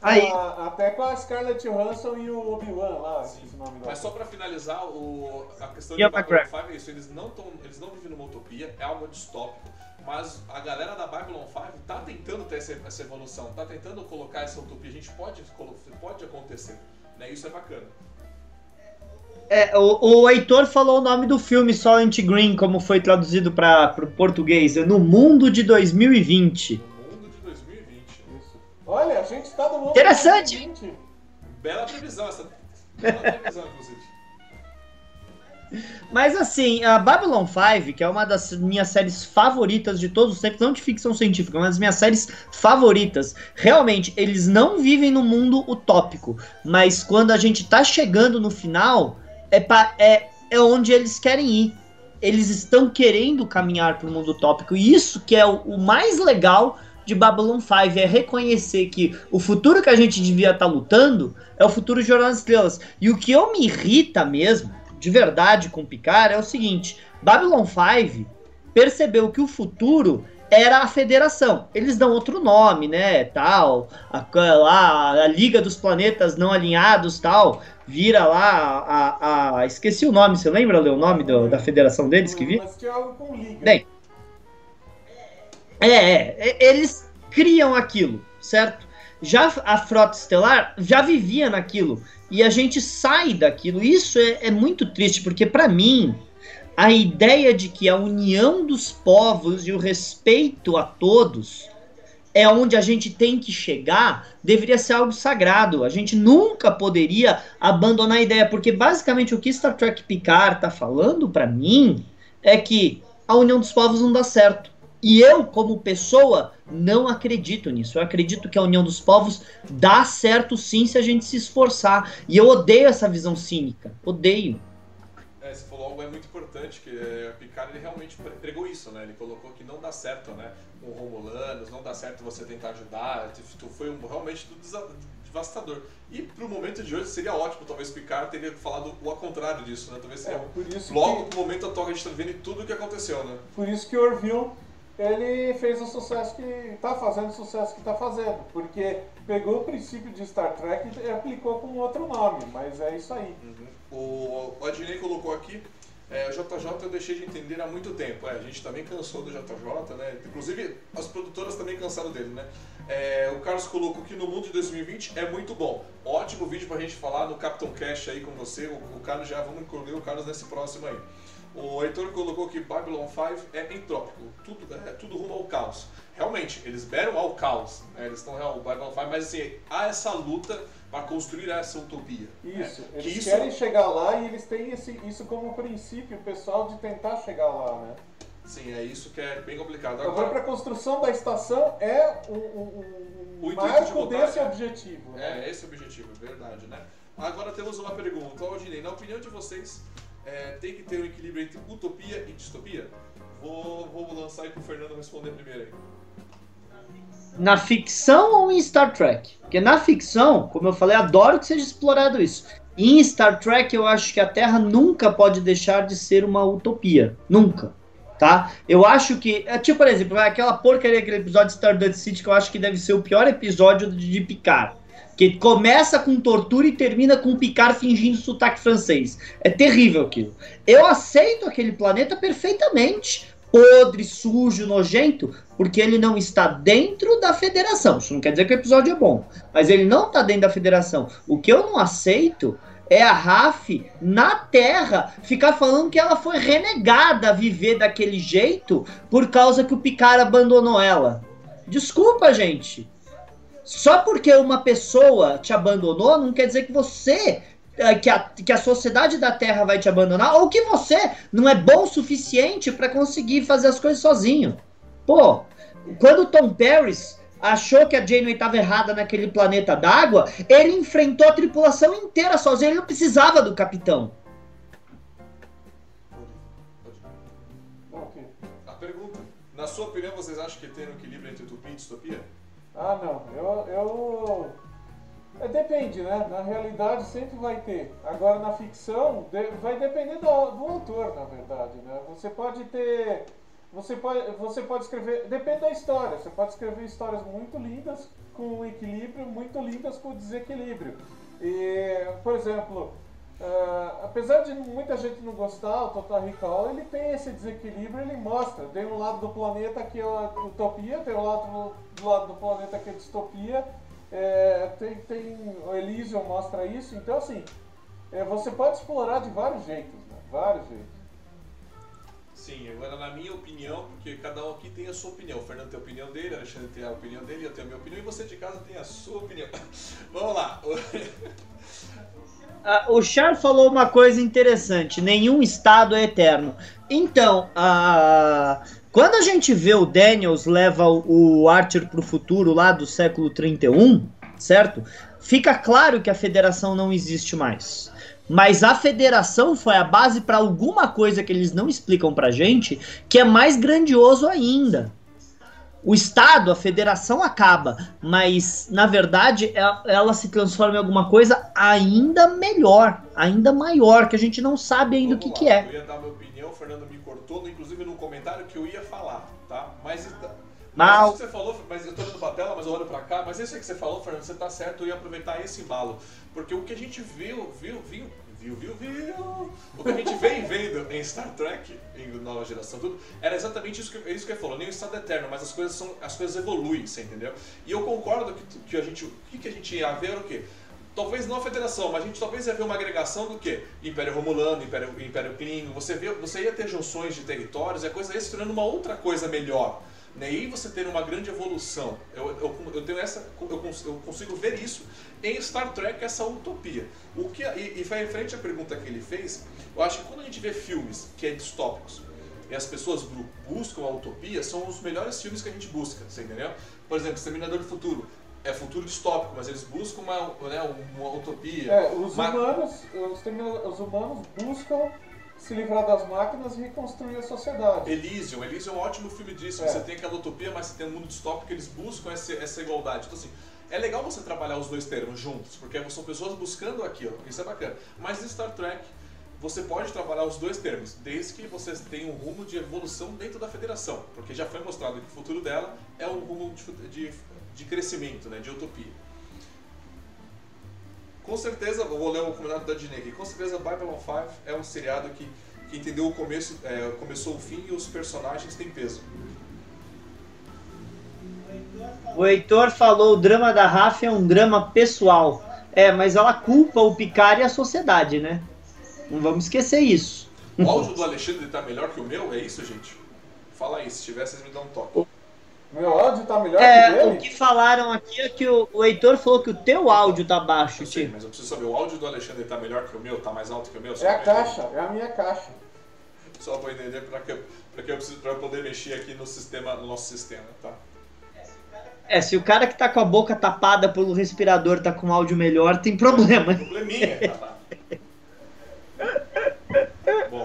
Aí. A, até com a Scarlett Johansson e o Obi-Wan lá, Sim. esse nome Mas só pra finalizar, o, a questão de Babylon 5 é isso, eles não, tão, eles não vivem numa utopia, é algo distópico mas a galera da Babylon 5 tá tentando ter essa, essa evolução, tá tentando colocar essa utopia. A gente pode, pode acontecer, né? Isso é bacana. É, o, o Heitor falou o nome do filme Silent Green, como foi traduzido para o português, é No Mundo de 2020. Olha, a gente está no mundo Interessante. 2020. Bela previsão essa. Bela previsão, inclusive. Mas assim, a Babylon 5, que é uma das minhas séries favoritas de todos os tempos, não de ficção científica, mas das minhas séries favoritas. Realmente, eles não vivem no mundo utópico, mas quando a gente tá chegando no final, é, pra, é, é onde eles querem ir. Eles estão querendo caminhar para o mundo utópico, e isso que é o, o mais legal de Babylon 5 é reconhecer que o futuro que a gente devia estar tá lutando é o futuro de Jornada das Estrelas. E o que eu me irrita mesmo de verdade com Picard é o seguinte: Babylon 5 percebeu que o futuro era a federação. Eles dão outro nome, né, tal, a, lá, a Liga dos Planetas Não Alinhados, tal, vira lá a, a esqueci o nome, você lembra o nome do, da federação deles que com Liga. Bem, é, é, é, eles criam aquilo, certo? Já a Frota Estelar já vivia naquilo e a gente sai daquilo. Isso é, é muito triste, porque para mim, a ideia de que a união dos povos e o respeito a todos é onde a gente tem que chegar, deveria ser algo sagrado. A gente nunca poderia abandonar a ideia, porque basicamente o que Star Trek Picard está falando para mim é que a união dos povos não dá certo. E eu, como pessoa, não acredito nisso. Eu acredito que a união dos povos dá certo sim se a gente se esforçar. E eu odeio essa visão cínica. Odeio. É, você falou algo é muito importante, que é, Picard ele realmente pregou isso, né? Ele colocou que não dá certo, né? Com Romulanos, não dá certo você tentar ajudar. Foi um, realmente devastador. E pro momento de hoje seria ótimo, talvez Picard teria falado o contrário disso, né? Talvez seria é, logo que... no momento atual que a gente tá vendo tudo o que aconteceu, né? Por isso que Orville ele fez o sucesso que está fazendo, o sucesso que está fazendo, porque pegou o princípio de Star Trek e aplicou com outro nome, mas é isso aí. Uhum. O, Adnei colocou aqui, é, o JJ eu deixei de entender há muito tempo. É, a gente também cansou do JJ, né? Inclusive as produtoras também cansaram dele, né? É, o Carlos colocou que no mundo de 2020 é muito bom. Ótimo vídeo pra gente falar no Captain Cash aí com você. O, o Carlos já, vamos incluir o Carlos nesse próximo aí. O Heitor colocou que Babylon 5 é entrópico, tudo, é, tudo rumo ao caos. Realmente, eles beram ao caos, né? eles estão real, o Babylon 5, mas assim, há essa luta para construir essa utopia. Isso, né? eles que querem isso... chegar lá e eles têm esse, isso como princípio pessoal de tentar chegar lá, né? Sim, é isso que é bem complicado. Agora, para a construção da estação é um, um, um marco de desse é, objetivo. Né? É, esse objetivo, verdade, né? Agora temos uma pergunta. Aldinei, na opinião de vocês, é, tem que ter um equilíbrio entre utopia e distopia? Vou, vou lançar aí pro Fernando responder primeiro aí. Na ficção ou em Star Trek? Porque na ficção, como eu falei, adoro que seja explorado isso. em Star Trek, eu acho que a Terra nunca pode deixar de ser uma utopia. Nunca. Tá? Eu acho que. É, tipo, por exemplo, aquela porcaria, aquele episódio de Stardust City que eu acho que deve ser o pior episódio de, Picard que começa com tortura e termina com Picard fingindo sotaque francês. É terrível aquilo. Eu aceito aquele planeta perfeitamente, podre, sujo, nojento, porque ele não está dentro da federação. Isso não quer dizer que o episódio é bom, mas ele não está dentro da federação. O que eu não aceito é a Raf na Terra ficar falando que ela foi renegada a viver daquele jeito por causa que o Picard abandonou ela. Desculpa, gente. Só porque uma pessoa te abandonou, não quer dizer que você é, que a, que a sociedade da Terra vai te abandonar, ou que você não é bom o suficiente para conseguir fazer as coisas sozinho. Pô, quando Tom Paris achou que a Janeway estava errada naquele planeta d'água, ele enfrentou a tripulação inteira sozinho, ele não precisava do capitão. A pergunta, na sua opinião, vocês acham que tem um equilíbrio entre utopia e distopia? Ah, não. Eu. eu... É, depende, né? Na realidade sempre vai ter. Agora na ficção de... vai depender do, do autor, na verdade, né? Você pode ter. Você pode, você pode escrever. Depende da história. Você pode escrever histórias muito lindas com equilíbrio, muito lindas com desequilíbrio. E, por exemplo, Uh, apesar de muita gente não gostar, o Total Recall ele tem esse desequilíbrio, ele mostra. Tem um lado do planeta que é utopia, tem um lado do lado do planeta que é distopia. É, tem, tem, o Elysium mostra isso. Então, assim, é, você pode explorar de vários jeitos, né? Vários jeitos. Sim, agora na minha opinião, porque cada um aqui tem a sua opinião. O Fernando tem a opinião dele, o Alexandre tem a opinião dele, eu tenho a minha opinião e você de casa tem a sua opinião. Vamos lá. Uh, o Char falou uma coisa interessante: nenhum estado é eterno. Então, uh, quando a gente vê o Daniels leva o Archer para o futuro lá do século 31, certo? Fica claro que a federação não existe mais. Mas a federação foi a base para alguma coisa que eles não explicam pra gente, que é mais grandioso ainda o Estado, a federação acaba, mas na verdade ela, ela, se transforma em alguma coisa ainda melhor, ainda maior, que a gente não sabe ainda Vamos o que, que é. Eu ia dar minha opinião, o Fernando me cortou, inclusive no comentário que eu ia falar, tá? Mas, mas isso que você falou, mas eu tô olhando pra tela, mas eu olho pra cá, mas isso que você falou, Fernando, você tá certo, eu ia aproveitar esse embalo. Porque o que a gente viu, viu, viu, viu, viu, viu. O que a gente vem vendo em Star Trek, em nova geração, tudo, era exatamente isso que, é isso que falou, nem o estado eterno, mas as coisas são, as coisas evoluem, você entendeu? E eu concordo que, que a gente, o que, que a gente ia ver era o quê? Talvez não a federação, mas a gente talvez ia ver uma agregação do que? Império Romulano, Império, Império Klingon, você, você ia ter junções de territórios e a coisa ia se tornando uma outra coisa melhor. Né? E você ter uma grande evolução. Eu, eu, eu tenho essa, eu, eu, consigo ver isso em Star Trek, essa utopia. O que, e, e foi em frente à pergunta que ele fez, eu acho que quando a gente vê filmes que é distópicos e as pessoas buscam a utopia, são os melhores filmes que a gente busca, você entendeu? Por exemplo, Exterminador do Futuro. É futuro distópico, mas eles buscam uma, né, uma utopia. É, os, humanos, os, os humanos buscam se livrar das máquinas e reconstruir a sociedade. Elysium, Elysium é um ótimo filme disso. É. Você tem aquela utopia, mas você tem um mundo distópico que eles buscam essa, essa igualdade. Então, assim, é legal você trabalhar os dois termos juntos, porque são pessoas buscando aquilo, isso é bacana. Mas em Star Trek, você pode trabalhar os dois termos, desde que você tenha um rumo de evolução dentro da federação, porque já foi mostrado que o futuro dela é um rumo de, de, de crescimento, né, de utopia. Com certeza, vou ler o comentário da Dinei aqui, com certeza Babylon 5 é um seriado que, que entendeu o começo, é, começou o fim e os personagens têm peso. O Heitor falou o drama da Rafa é um drama pessoal. É, mas ela culpa o Picard e a sociedade, né? Não vamos esquecer isso. O áudio do Alexandre tá melhor que o meu? É isso, gente? Fala aí, se tiver, vocês me dão um toque. Meu áudio tá melhor é, que o dele? O que falaram aqui é que o, o Heitor falou que o teu áudio tá baixo, Sim, mas eu preciso saber, o áudio do Alexandre tá melhor que o meu? Tá mais alto que o meu? É a caixa, é a minha caixa. Só pra entender pra que, pra que eu preciso pra poder mexer aqui no sistema, no nosso sistema, tá? É, se o cara que tá com a boca tapada pelo respirador tá com áudio melhor, tem problema. Probleminha, tá? Bom.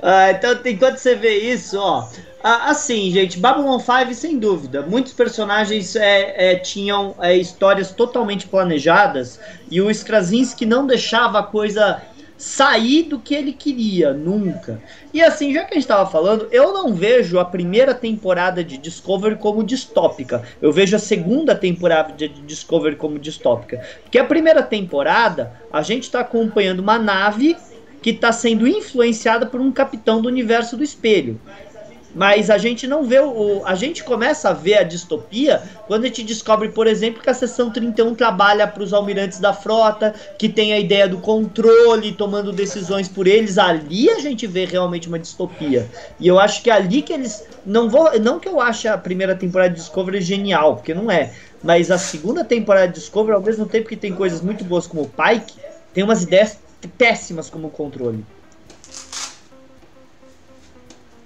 Ah, então, enquanto você vê isso, ó, assim, gente, Babylon 5, sem dúvida. Muitos personagens é, é, tinham é, histórias totalmente planejadas e o Straczynski não deixava a coisa sair do que ele queria, nunca. E assim, já que a gente estava falando, eu não vejo a primeira temporada de Discovery como distópica. Eu vejo a segunda temporada de Discovery como distópica. Porque a primeira temporada, a gente está acompanhando uma nave que está sendo influenciada por um capitão do universo do espelho. Mas a gente não vê o. A gente começa a ver a distopia quando a gente descobre, por exemplo, que a seção 31 trabalha para os almirantes da frota, que tem a ideia do controle, tomando decisões por eles. Ali a gente vê realmente uma distopia. E eu acho que é ali que eles. Não, vou, não que eu ache a primeira temporada de Discovery genial, porque não é. Mas a segunda temporada de Discovery, ao mesmo tempo que tem coisas muito boas como o Pike, tem umas ideias péssimas como o controle.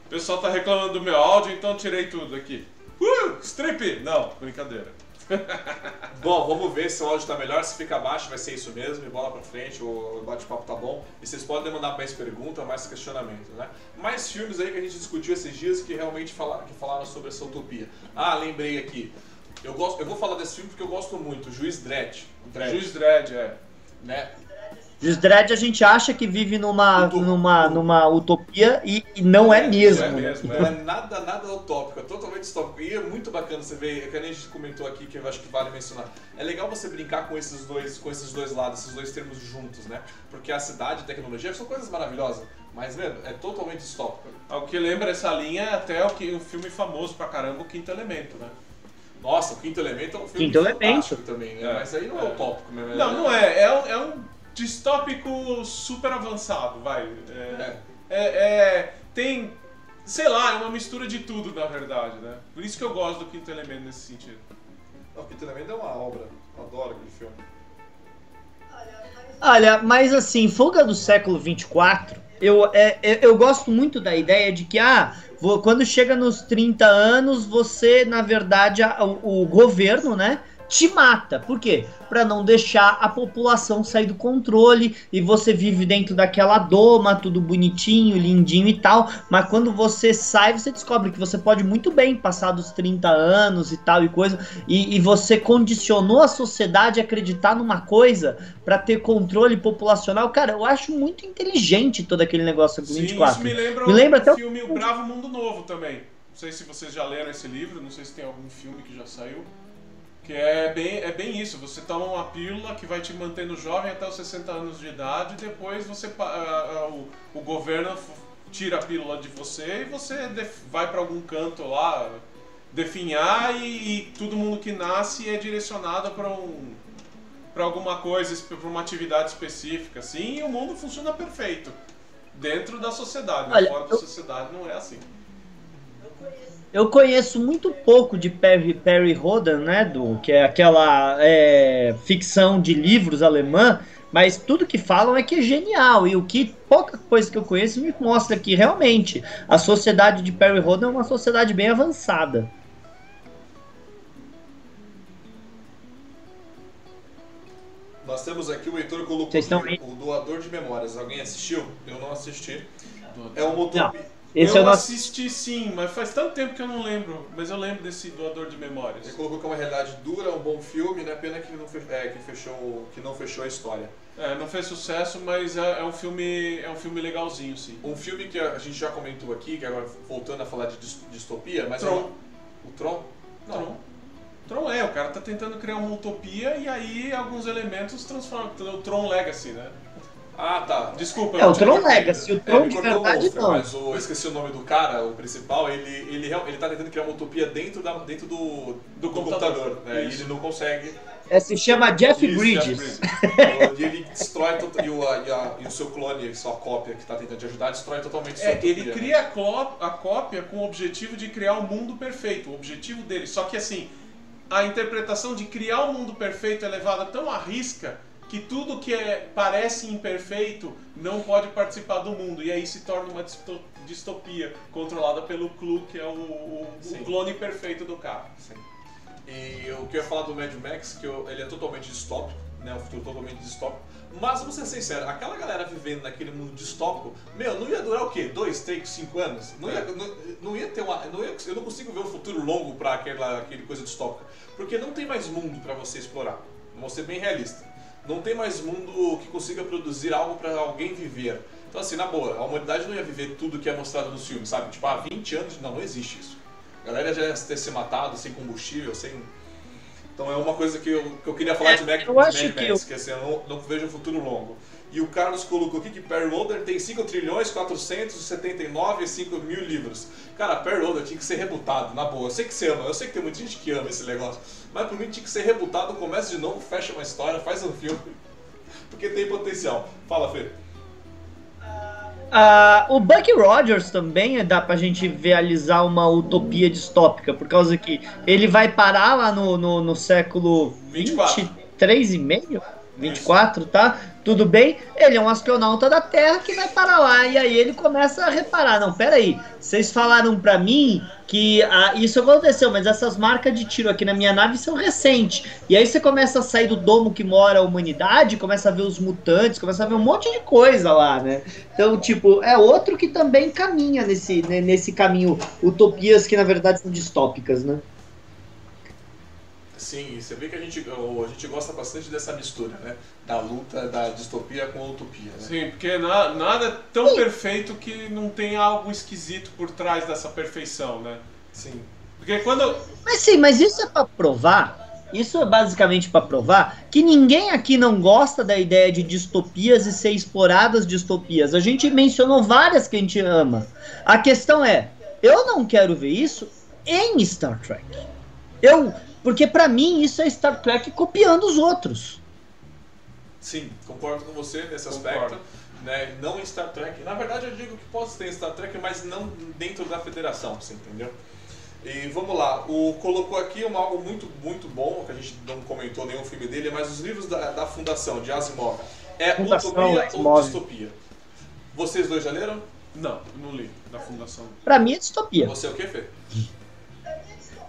O pessoal tá reclamando do meu áudio, então tirei tudo aqui. Uh, strip! Não, brincadeira. bom, vamos ver se o áudio tá melhor, se fica baixo vai ser isso mesmo, e bola pra frente, o bate-papo tá bom. E vocês podem mandar mais perguntas, mais questionamento, né? Mais filmes aí que a gente discutiu esses dias que realmente falaram, que falaram sobre essa utopia. Ah, lembrei aqui. Eu, gosto, eu vou falar desse filme porque eu gosto muito, Juiz Dredd. Dredd. Juiz Dredd, é. Né? Dredd a gente acha que vive numa, numa, numa utopia e, e não é, é mesmo. É mesmo, é nada, nada utópico, é totalmente distópico. E é muito bacana você ver, é que a gente comentou aqui, que eu acho que vale mencionar. É legal você brincar com esses dois, com esses dois lados, esses dois termos juntos, né? Porque a cidade e a tecnologia são coisas maravilhosas. Mas, velho, é totalmente distópico. O que lembra essa linha é até o, que, o filme famoso pra caramba, o Quinto Elemento, né? Nossa, o Quinto Elemento é um filme Quinto Elemento. também, né? É, Mas aí não é, é utópico mesmo. Não, não é. É um, é um distópico super avançado, vai. É, é. é, é tem Sei lá, é uma mistura de tudo, na verdade, né? Por isso que eu gosto do Quinto Elemento nesse sentido. O Quinto Elemento é uma obra. Eu adoro aquele filme. Olha, mas assim, Fuga do século 24, eu, é, é, eu gosto muito da ideia de que, ah, vo- quando chega nos 30 anos, você, na verdade, a- o, o governo, né, te mata. Por quê? Pra não deixar a população sair do controle e você vive dentro daquela doma, tudo bonitinho, lindinho e tal. Mas quando você sai, você descobre que você pode muito bem passar dos 30 anos e tal e coisa. E, e você condicionou a sociedade a acreditar numa coisa pra ter controle populacional. Cara, eu acho muito inteligente todo aquele negócio Sim, 24. isso me lembra, Me lembra o até o- filme O Bravo Mundo Novo também. Não sei se vocês já leram esse livro, não sei se tem algum filme que já saiu. Que é bem, é bem isso, você toma uma pílula que vai te mantendo jovem até os 60 anos de idade e depois você o, o governo tira a pílula de você e você vai pra algum canto lá definhar e, e todo mundo que nasce é direcionado para um para alguma coisa, para uma atividade específica, assim, e o mundo funciona perfeito dentro da sociedade, né? Olha, fora da eu- sociedade não é assim. Eu conheço muito pouco de Perry, Perry Rodan, né, do que é aquela é, ficção de livros alemã, mas tudo que falam é que é genial e o que pouca coisa que eu conheço me mostra que realmente a sociedade de Perry Rodan é uma sociedade bem avançada. Nós temos aqui o Heitor colocou aqui, o doador de memórias. Alguém assistiu? Eu não assisti. É uma utopia. Esse eu é o nosso assisti sim, mas faz tanto tempo que eu não lembro, mas eu lembro desse doador de Ele memórias. colocou que é uma realidade dura, um bom filme, né? Pena que não, fe- é, que fechou, que não fechou a história. É, não fez sucesso, mas é, é um filme, é um filme legalzinho, sim. Um filme que a gente já comentou aqui, que agora voltando a falar de dis- distopia, mas é Tron. uma- o Tron? Não. Tron. Tron é, o cara tá tentando criar uma utopia e aí alguns elementos transformam. O Tron Legacy, né? Ah, tá. Desculpa. É, o Tron. Legacy, o É, Tron me de cortou o verdade não. mas o, eu esqueci o nome do cara, o principal, ele, ele, ele tá tentando criar uma utopia dentro, da, dentro do, do, computador. computador, né? E ele não consegue. É, se chama Jeff Isso, Bridges. Jeff Bridges. e ele destrói e, o, a- e, a- e o seu clone, sua cópia que tá tentando te ajudar, destrói totalmente sua É, utopia. ele né? cria a, cló- a cópia com o objetivo de criar o mundo perfeito, o objetivo dele. Só que assim, a interpretação de criar o mundo perfeito é levada tão à risca que tudo que é, parece imperfeito não pode participar do mundo. E aí se torna uma disto- distopia controlada pelo Clu, que é o, o- o clone perfeito do cara. Sim. E o que eu ia falar do Mad Max, que eu- ele é totalmente distópico, né? Um futuro totalmente distópico. Mas, vou ser sincero, aquela galera vivendo naquele mundo distópico, meu, não ia durar o quê? Dois, três, cinco anos? Não ia, não, não ia ter uma. Não ia- eu não consigo ver um futuro longo pra aquela aquele coisa distópica. Porque não tem mais mundo pra você explorar. Vou ser bem realista. Não tem mais mundo que consiga produzir algo pra alguém viver. Então, assim, na boa, a humanidade não ia viver tudo que é mostrado nos filmes, sabe? Tipo, há 20 anos, não, não existe isso. A galera já ia ter se matado sem combustível, sem. Então é uma coisa que eu, que eu queria falar É, de Mac, eu acho Mad que Max, que assim, eu não, não vejo um futuro longo. E o Carlos colocou aqui que Perry Loader tem 5 trilhões 479 e 5 mil livros. Cara, Perry Loader tinha que ser rebutado, na boa. Eu sei que você ama, eu sei que tem muita gente que ama esse negócio. Mas por mim tinha que ser rebutado, começa de novo, fecha uma história, faz um filme. Porque tem potencial. Fala, Fê. Ah, o Buck Rogers também dá pra gente realizar uma utopia distópica, por causa que ele vai parar lá no, no, no século 24. 23 e meio? 24, tá? Tudo bem? Ele é um astronauta da Terra que vai parar lá e aí ele começa a reparar. Não, pera aí, vocês falaram pra mim que ah, isso aconteceu, mas essas marcas de tiro aqui na minha nave são recentes. E aí você começa a sair do domo que mora a humanidade, começa a ver os mutantes, começa a ver um monte de coisa lá, né? Então, tipo, é outro que também caminha nesse, né, nesse caminho, utopias que na verdade são distópicas, né? Sim, você vê que a gente, a gente gosta bastante dessa mistura, né? Da luta, da distopia com a utopia, né? Sim, porque na- nada é tão perfeito que não tem algo esquisito por trás dessa perfeição, né? Sim. Porque quando. Mas sim, mas isso é pra provar, isso é basicamente pra provar que ninguém aqui não gosta da ideia de distopias e ser exploradas distopias. A gente mencionou várias que a gente ama. A questão é, eu não quero ver isso em Star Trek. Eu, porque pra mim isso é Star Trek copiando os outros. Sim, concordo com você nesse Concordo. aspecto. né? Não em Star Trek. Na verdade, eu digo que pode ter Star Trek, mas não dentro da Federação, você entendeu? E vamos lá, o colocou aqui uma, algo muito, muito bom, que a gente não comentou nenhum filme dele, mas os livros da, da Fundação, de Asimov, é Fundação utopia Asimov. ou distopia? Vocês dois já leram? Não, não li. Da Fundação. Pra mim é distopia. Você é o que, Fê?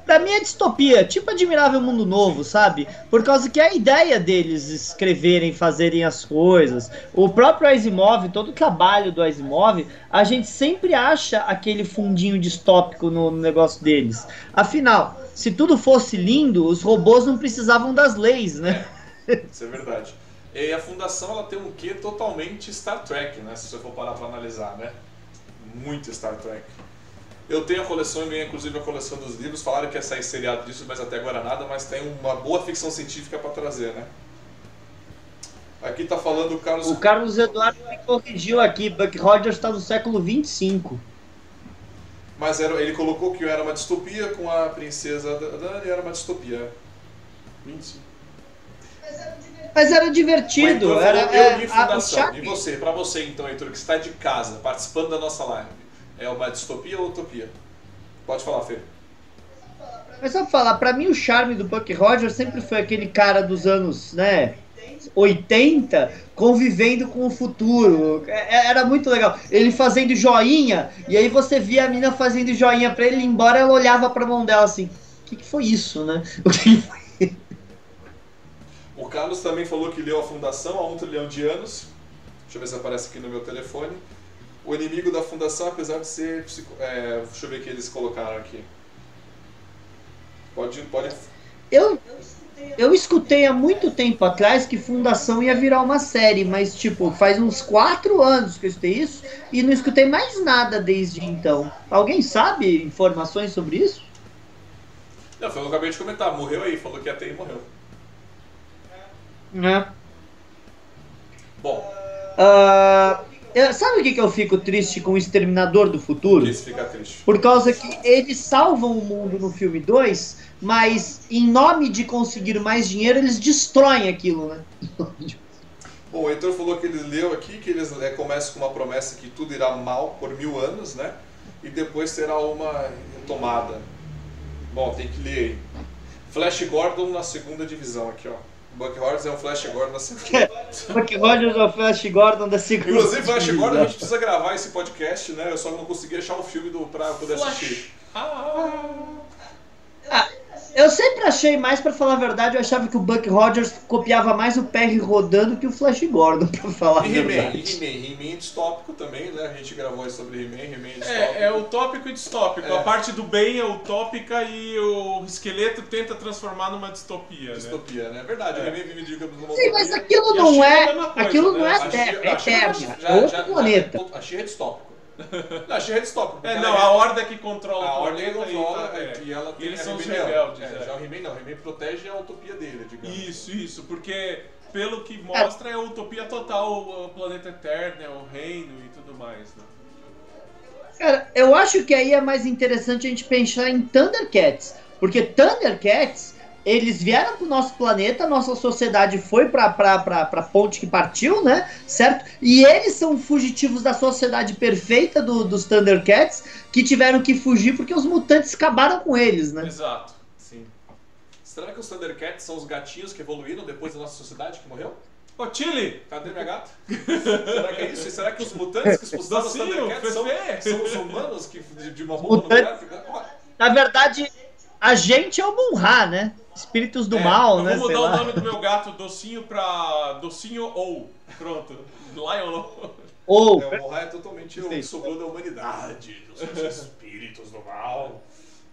Pra mim é distopia, tipo Admirável Mundo Novo, sabe? Por causa que é a ideia deles escreverem, fazerem as coisas. O próprio Asimov, todo o trabalho do Asimov, a gente sempre acha aquele fundinho distópico no negócio deles. Afinal, se tudo fosse lindo, os robôs não precisavam das leis, né? Isso é verdade. E a Fundação ela tem um quê totalmente Star Trek, né? Se você for parar pra analisar, né? Muito Star Trek. Eu tenho a coleção e ganhei inclusive a coleção dos livros. Falaram que ia sair seriado disso, mas até agora nada. Mas tem uma boa ficção científica pra trazer, né? Aqui tá falando o Carlos. O Carlos Eduardo me corrigiu aqui, Buck Rogers está no século 25. Mas era, ele colocou que era uma distopia com a princesa da- Dani, era uma distopia. 25. Mas era divertido, Heitor era falou, eu é, a-. E você, pra você então, Heitor, que está de casa, participando da nossa live, é uma distopia ou utopia? Pode falar, Fê. Mas só pra falar, pra mim o charme do Buck Rogers sempre foi aquele cara dos anos, né, 80, convivendo com o futuro. É- Era muito legal. Ele fazendo joinha, e aí você via a mina fazendo joinha pra ele embora, ela olhava pra mão dela assim, o que, que foi isso, né? O que foi? O Carlos também falou que leu a Fundação há um trilhão de anos. Deixa eu ver se aparece aqui no meu telefone. O inimigo da Fundação, apesar de ser. psico- é, deixa eu ver o que eles colocaram aqui. Pode. pode Eu, eu escutei há muito tempo atrás que Fundação ia virar uma série, mas tipo, faz uns quatro anos que eu escutei isso e não escutei mais nada desde então. Alguém sabe informações sobre isso? não, foi o que eu acabei de comentar. Morreu aí, falou que ia ter e morreu. Né? Bom, Ah, eu- sabe o que, que eu fico triste com o Exterminador do Futuro? isso fica triste. Por causa que eles salvam o mundo no filme 2, mas em nome de conseguir mais dinheiro, eles destroem aquilo, né? Bom, o Heitor falou que ele leu aqui que eles é, começam com uma promessa que tudo irá mal por mil anos, né? E depois será uma retomada. Bom, tem que ler aí. Flash Gordon na segunda divisão aqui, ó. Buck Rogers é um Flash Gordon na segunda. Buck Rogers ou Flash Gordon da segunda. Inclusive, Flash Gordon, a gente precisa gravar esse podcast, né? Eu só não consegui achar um filme do, pra poder assistir. Eu sempre achei mais, pra falar a verdade, eu achava que o Buck Rogers copiava mais o Perry rodando que o Flash Gordon, pra falar a E He-Man, verdade. e He-Man. He-Man é distópico também, né? A gente gravou aí sobre He-Man, He-Man é distópico. É, é utópico e distópico. É. A parte do bem é utópica e o esqueleto tenta transformar numa distopia, né? Distopia, né? É verdade, o É. He-Man vive digamos numa Sim, mas aquilo E a não é a é. coisa, Aquilo né? não é A terra, é a terra. É outro planeta. A She-Ra é distópico. Não, a She-Ra é porque É, não, a horda que controla A o ordem planeta controla e, é, tá- é. e ela tem eles a são os rebeldes, É, é. Já o He-Man não, o He-Man protege a utopia dele, digamos. Isso, isso, porque pelo que mostra é a utopia total, o, planeta eterno, é o reino e tudo mais, né? Cara, eu acho que aí é mais interessante a gente pensar em Thundercats. Porque Thundercats, eles vieram pro nosso planeta, nossa sociedade foi pra, pra, pra, pra ponte que partiu, né? Certo? E eles são fugitivos da sociedade perfeita do- dos Thundercats, que tiveram que fugir porque os mutantes acabaram com eles, né? Exato. Sim. Será que os Thundercats são os gatinhos que evoluíram depois da nossa sociedade que morreu? Ô, Chile! Cadê minha gata? Será que é isso? E será que os mutantes que expulsaram os Thundercats são, são os humanos que de, de uma bomba? Ó, Na verdade, a gente é o Munra, né? Espíritos do É, mal, Eu né? vou mudar o lá. nome do meu gato Docinho pra Docinho ou. Pronto. Lion ou. Ou. É, o Mohai é totalmente o sobrou da humanidade, dos seus espíritos do mal.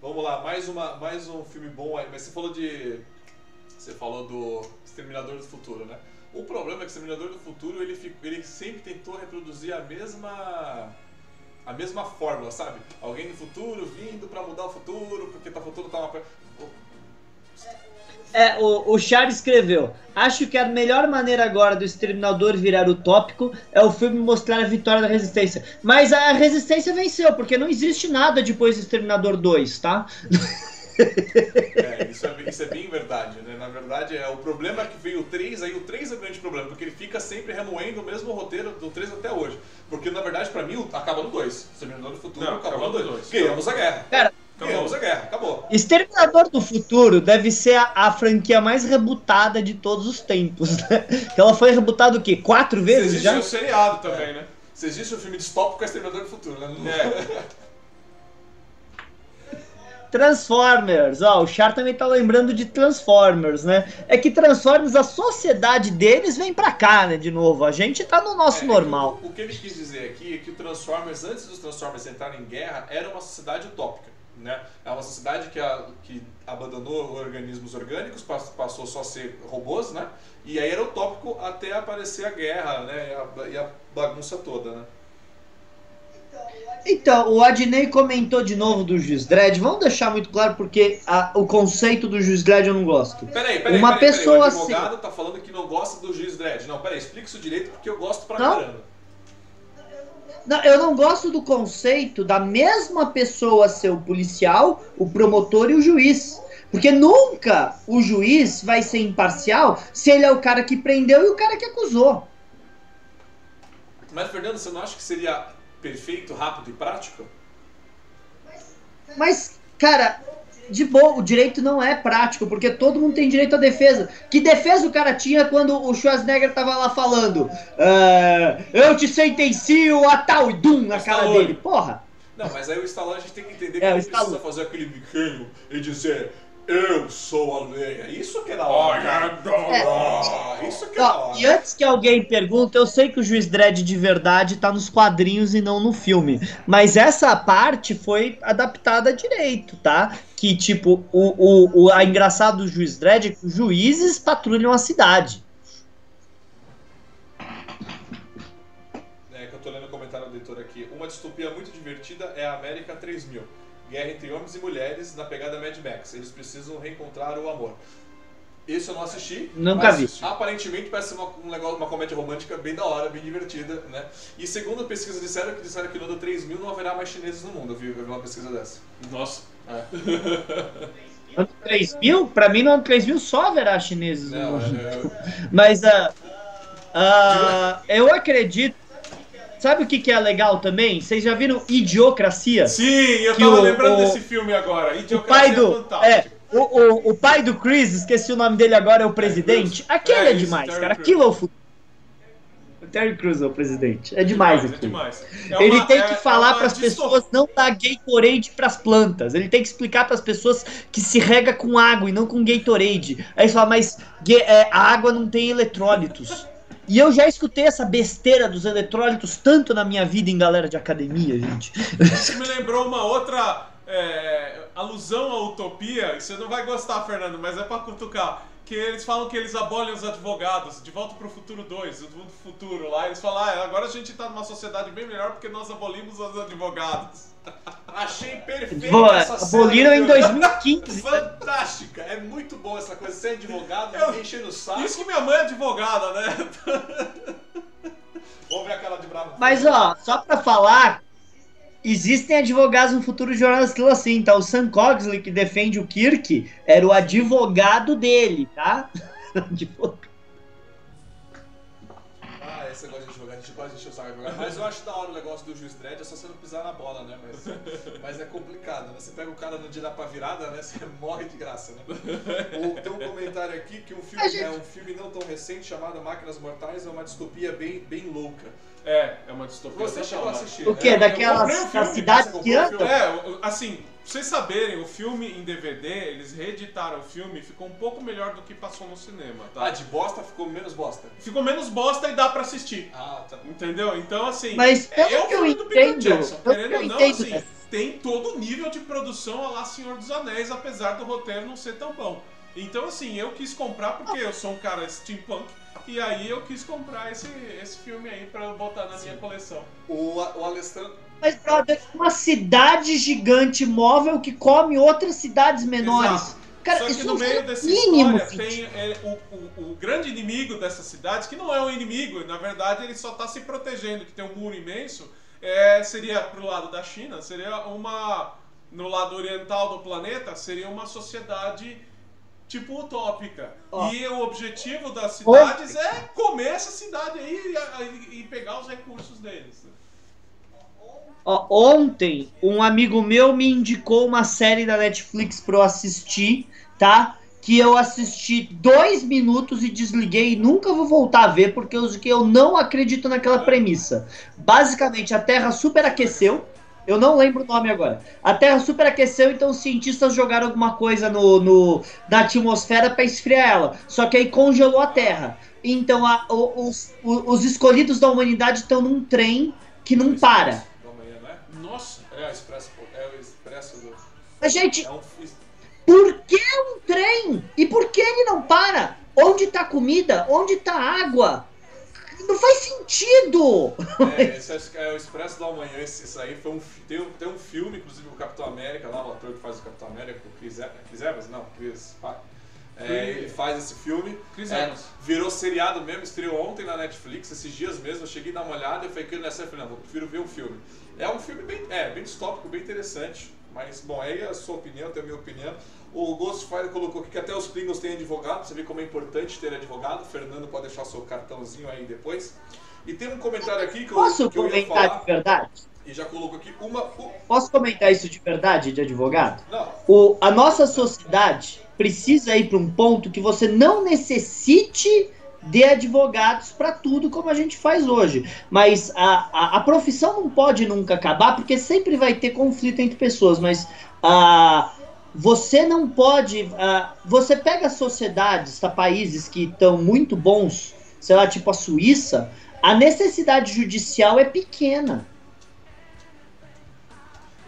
Vamos lá, mais, uma, mais um filme bom aí. Mas você falou de. Você falou do Exterminador do Futuro, né? O problema é que o Exterminador do Futuro ele, ele sempre tentou reproduzir a mesma. A mesma fórmula, sabe? Alguém do futuro vindo pra mudar o futuro, porque tá, o futuro tá uma. É, o, o Charles escreveu. Acho que a melhor maneira agora do Exterminador virar utópico é o filme mostrar a vitória da Resistência. Mas a Resistência venceu, porque não existe nada depois do Exterminador 2, tá? É, isso é, bem- isso é bem verdade, né? Na verdade, é, o problema é que veio o 3, aí o 3 é o grande problema, porque ele fica sempre remoendo o mesmo roteiro do 3 até hoje. Porque, na verdade, pra mim, acaba no 2. Exterminador do Futuro Não, acabou acabou no no 2. dois. Ganhamos a guerra. Cara, Ganhamos a guerra, acabou. Exterminador do Futuro deve ser a, a franquia mais rebutada de todos os tempos, né? Que ela foi rebutada o quê? Quatro vezes Existe já? o seriado também, né? Se existe um filme distópico, é Exterminador do Futuro, né? É. Transformers, ó, o Char também tá lembrando de Transformers, né? É que Transformers, a sociedade deles vem pra cá, né, de novo. A gente tá no nosso É, normal. O, o que ele quis dizer aqui é que o Transformers, antes dos Transformers entrarem em guerra, era uma sociedade utópica. Né? É uma sociedade que, a- que abandonou organismos orgânicos, pass- passou só a ser robôs, né? E aí era utópico até aparecer a guerra, né? E a, e a bagunça toda, né? Então, o Adnei comentou de novo do Juiz Dredd. Vamos deixar muito claro porque a- o conceito do Juiz Dredd eu não gosto. Peraí, peraí, Uma peraí, pessoa peraí. O assim- advogado tá falando que não gosta do juiz Dredd. Não, peraí, explica isso direito porque eu gosto pra Não? caramba. Não, eu não gosto do conceito da mesma pessoa ser o policial, o promotor e o juiz. Porque nunca o juiz vai ser imparcial se ele é o cara que prendeu e o cara que acusou. Mas, Fernando, você não acha que seria perfeito, rápido e prático? Mas, cara, de boa, o direito não é prático, porque todo mundo tem direito à defesa. Que defesa o cara tinha quando o Schwarzenegger tava lá falando? "Ah, eu te sentencio a tal e dum na cara dele. Porra. Não, mas aí o Stallone a gente tem que entender que É, ele Stallone. precisa fazer aquele biquinho e dizer eu sou a lei. Isso que é da hora. Ah, isso que é da Ó, hora. e antes que alguém pergunte, eu sei que o Juiz Dredd de verdade tá nos quadrinhos e não no filme. Mas essa parte foi adaptada direito, tá? Que, tipo, o, o, o a engraçado do Juiz Dredd é que os juízes patrulham a cidade. É que eu tô lendo o comentário do leitor aqui. Uma distopia muito divertida é a América 3000. Guerra entre homens e mulheres na pegada Mad Max. Eles precisam reencontrar o amor. Esse eu não assisti. Nunca mas vi. Aparentemente parece ser uma, um negócio, uma comédia romântica bem da hora, bem divertida, né? E segundo a pesquisa disseram que disseram que no ano 3000 não haverá mais chineses no mundo. Eu vi, eu vi uma pesquisa dessa. Nossa. É. Ano 3000? Pra mim, no ano 3000 só haverá chineses no Não, mundo. é, Mas ah, ah, eu acredito. Sabe o que, que é legal também? Vocês já viram Idiocracia? Sim, eu Que tava o- lembrando o- desse filme agora. O Idiocracia pai do. é fantástico. É, o, o, o pai do Chris, esqueci o nome dele agora, é o presidente. Crews. Aquele É é, isso, demais, Terry cara. Aquilo é o futuro. O Terry Crews é o presidente. É demais É aquilo. demais. É Ele uma- tem é- que é falar para as pessoas não dar Gatorade para as plantas. Ele tem que explicar para as pessoas que se rega com água e não com Gatorade. Aí ele fala, mas é, a água não tem eletrólitos. E eu já escutei essa besteira dos eletrólitos tanto na minha vida em galera de academia, gente. Isso me lembrou uma outra é, alusão à utopia. Você não vai gostar, Fernando, mas é pra cutucar. Que eles falam que eles abolem os advogados. De volta pro futuro 2, o mundo futuro lá. Eles falam, ah, agora a gente tá numa sociedade bem melhor porque nós abolimos os advogados. Achei perfeita Pô, essa cena. aboliram em do filme. 2015. Fantástica! É muito bom essa coisa. Ser advogado, Eu- ninguém enchendo o saco. Isso que minha mãe é advogada, né? Vamos ver a cara de bravo. Mas ó, só pra falar, existem advogados no futuro de Jornal das Estrelas assim, tá? O Sam Cogsley, que defende o Kirk, era o advogado dele, tá? Advogado. Ah, esse negócio de encher o saco. Mas eu acho da hora o negócio do juiz dread, é só você não pisar na bola, né? Mas, mas é complicado, né? Você pega o cara no dia da pra virada, né? Você morre de graça, né? O- tem um comentário aqui que um filme, A gente- é um filme não tão recente chamado Máquinas Mortais, é uma distopia bem, bem louca. É, é uma distopia. Você total, chegou a né? assistir, O quê? eu Daquelas você que filme? É, assim, pra vocês saberem, o filme em DVD, eles reeditaram o filme, ficou um pouco melhor do que passou no cinema, tá? Ah, de bosta ficou menos bosta. Ficou menos bosta e dá pra assistir. Ah, tá. Entendeu? Então, assim. Mas pelo é o que eu filme do Peter Jackson. Querendo ou não, entendo assim, dessa- tem todo o nível de produção a lá Senhor dos Anéis, apesar do roteiro não ser tão bom. Então, assim, eu quis comprar porque eu sou um cara steampunk. E aí eu quis comprar esse, esse filme aí pra botar na minha coleção. O, o Alessandro. Mas, brother, uma cidade gigante móvel que come outras cidades menores. Exato. Cara, Só que isso no não meio faz dessa mínimo história tem é, o, o, o grande inimigo dessas cidades, que não é um inimigo, na verdade ele só está se protegendo, que tem um muro imenso, é, seria pro lado da China, seria uma no lado oriental do planeta, seria uma sociedade tipo utópica. Ó. E o objetivo das cidades é comer essa cidade aí e, e pegar os recursos deles. Ó, ontem, um amigo meu me indicou uma série da Netflix pra eu assistir, tá? Que eu assisti dois minutos e desliguei e nunca vou voltar a ver, porque eu, eu não acredito naquela premissa. Basicamente, a Terra superaqueceu. Eu não lembro o nome agora. A Terra superaqueceu, então os cientistas jogaram alguma coisa no, no- na atmosfera para esfriar ela. Só que aí congelou a Terra. Então a- os, os escolhidos da humanidade estão num trem que não para. Né? Nossa, É o expresso, é o expresso do. Mas, gente, É um, Por que um trem? E por que ele não para? Onde tá a comida? Onde tá a água? Não faz sentido! É, esse é, é o Expresso da Manhã. Esse, isso aí foi um, tem, um, tem um filme, inclusive, o Capitão América, lá, o ator que faz o Capitão América, o Chris, Chris Evans? Não, Chris. É, ele faz esse filme. Chris É, Evans. virou seriado mesmo, estreou ontem na Netflix, esses dias mesmo. Eu cheguei a dar uma olhada e falei que nessa eu falei, não, eu prefiro ver o filme. É um filme bem, é, bem distópico, bem interessante. Mas, bom, aí é a sua opinião, tem a minha opinião. O Ghostfire colocou aqui que até os Klingons têm advogado, você vê como é importante ter advogado. O Fernando pode deixar seu cartãozinho aí depois. E tem um comentário aqui que eu, Posso que eu ia comentar falar, de verdade? e já colocou aqui uma. Posso comentar isso de verdade, de advogado? não, O, a nossa sociedade precisa ir para um ponto que você não necessite de advogados para tudo como a gente faz hoje. Mas a, a, a profissão não pode nunca acabar, porque sempre vai ter conflito entre pessoas. Mas ah, você não pode. ah, você pega sociedades, tá, países que estão muito bons, sei lá, tipo a Suíça, a necessidade judicial é pequena.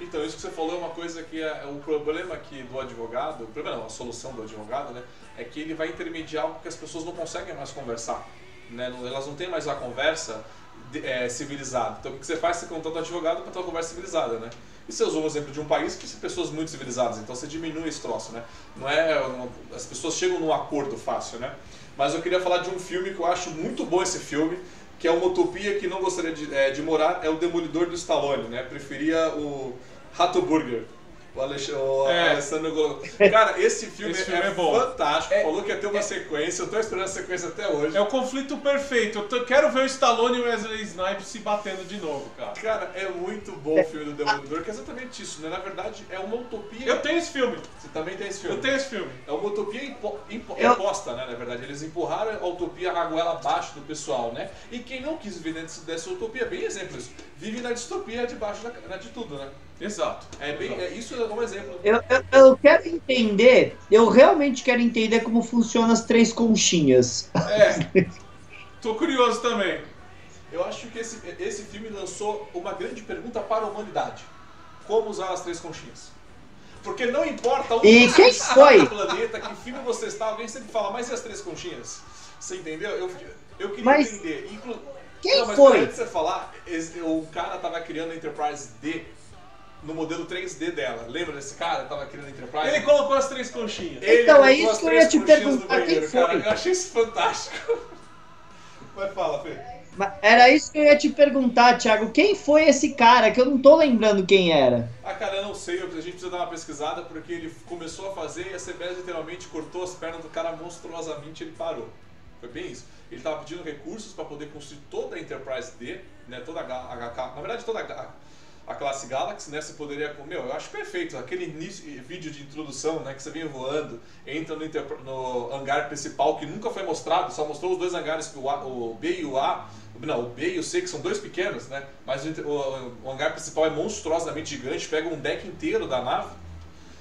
Então, isso que você falou é uma coisa que é, é o problema aqui do advogado, o problema não, a solução do advogado, né, é que ele vai intermediar algo que as pessoas não conseguem mais conversar, né, elas não têm mais a conversa é, civilizada. Então, o que você faz? Você contrata um advogado para ter uma conversa civilizada, né? E você usou um exemplo de um país que tem pessoas muito civilizadas, então você diminui esse troço, né? Não é, não- as pessoas chegam num acordo fácil, né? Mas eu queria falar de um filme que eu acho muito bom esse filme, que é uma utopia que não gostaria de, é, de morar, é o Demolidor do Stallone, né? Preferia o Rato Burger. O, Alex, o É. Alessandro Cara, esse filme, Esse filme é, é bom. fantástico. É- Falou que ia ter uma sequência, eu tô esperando a sequência até hoje. É o conflito perfeito. Eu tô- quero ver o Stallone e o Wesley Snipes se batendo de novo, cara. Cara, é muito bom o filme do Demolidor, que é exatamente isso, né? Na verdade, é uma utopia. Eu tenho esse filme. Você também tem esse filme. Eu tenho esse filme. É uma utopia impo impo Eu- imposta, né? Na verdade, eles empurraram a utopia a goela abaixo do pessoal, né? E quem não quis viver dentro dessa utopia, bem exemplo isso, vive na distopia debaixo da, de tudo, né? Exato. É bem, é, isso é um exemplo. Eu, eu, eu quero entender, eu realmente quero entender como funcionam as três conchinhas. É. Tô curioso também. Eu acho que esse, esse filme lançou uma grande pergunta para a humanidade: como usar as três conchinhas? Porque não importa onde E você quem está foi? no planeta, que filme você está, alguém sempre fala, mas e as três conchinhas? Você entendeu? Eu, eu queria Mas entender. Inclu... quem não, mas foi? Antes de você falar, o cara tava criando a Enterprise D no modelo 3D dela. Lembra desse cara? Tava criando a Enterprise? Ele colocou as três conchinhas. Ele Então, é isso que eu ia te perguntar, quem foi? cara. Eu achei isso fantástico. Mas fala, Fê. Era isso que eu ia te perguntar, Thiago. Quem foi esse cara? Que eu não tô lembrando quem era. Ah, cara, eu não sei, a gente precisa dar uma pesquisada porque ele começou a fazer e a CBS literalmente cortou as pernas do cara monstruosamente e ele parou. Foi bem isso. Ele estava pedindo recursos para poder construir toda a Enterprise D, né, toda a HK, na verdade toda a, a classe Galaxy, né, você poderia, meu, eu acho perfeito, aquele início, vídeo de introdução, né, que você vem voando, entra no, no hangar principal que nunca foi mostrado, só mostrou os dois hangares, o, A- o B e o A, não, o B e o C, que são dois pequenos, né? Mas o, o- o hangar principal é monstruosamente gigante, pega um deck inteiro da nave.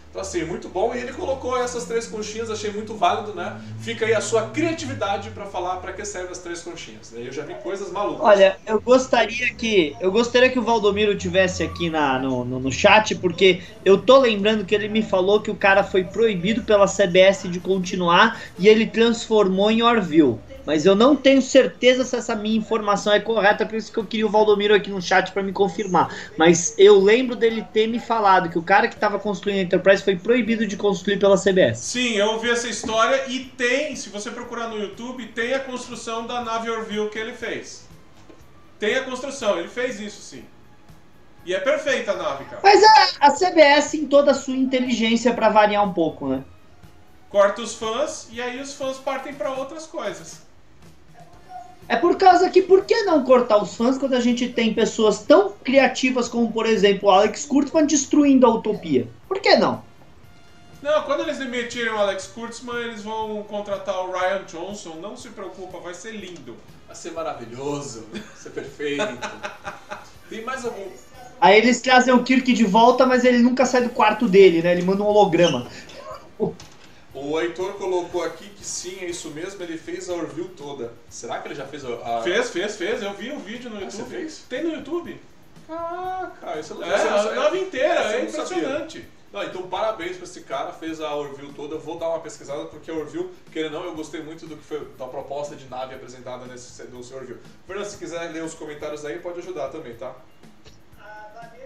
Então, assim, muito bom. E ele colocou essas três conchinhas, achei muito válido, né? Fica aí a sua criatividade para falar para que servem as três conchinhas. né? Eu já vi coisas malucas. Olha, eu gostaria que eu gostaria que o Valdomiro tivesse aqui na, no, no, no chat, porque eu tô lembrando que ele me falou que o cara foi proibido pela CBS de continuar e ele transformou em Orville. Mas eu não tenho certeza se essa minha informação é correta, por isso que eu queria o Valdomiro aqui no chat para me confirmar. Mas eu lembro dele ter me falado que o cara que estava construindo a Enterprise foi proibido de construir pela CBS. Sim, eu ouvi essa história e tem, se você procurar no YouTube, tem a construção da nave Orville que ele fez. Tem a construção, ele fez isso sim. E é perfeita a nave, cara. Mas a, a CBS em toda a sua inteligência pra variar um pouco, né? Corta os fãs e aí os fãs partem pra outras coisas. É por causa que por que não cortar os fãs quando a gente tem pessoas tão criativas como, por exemplo, o Alex Kurtzman destruindo a utopia? Por que não? Não, quando eles demitirem o Alex Kurtzman, eles vão contratar o Ryan Johnson. Não se preocupa, vai ser lindo. Vai ser maravilhoso, vai ser perfeito. Tem mais algum. Aí eles trazem o Kirk de volta, mas ele nunca sai do quarto dele, né? Ele manda um holograma. O Heitor colocou aqui que sim, é isso mesmo, ele fez a Orville toda. Será que ele já fez a. Fez, fez, fez. Eu vi o vídeo no Ah, YouTube. você fez? Tem no YouTube. Caraca, isso É, a nave inteira, é sabia. impressionante. Não, então parabéns pra esse cara, fez a Orville toda. Eu vou dar uma pesquisada porque a Orville, querendo ou não, eu gostei muito do que foi da proposta de nave apresentada nesse do seu Orville. Fernando, se quiser ler os comentários aí, pode ajudar também, tá?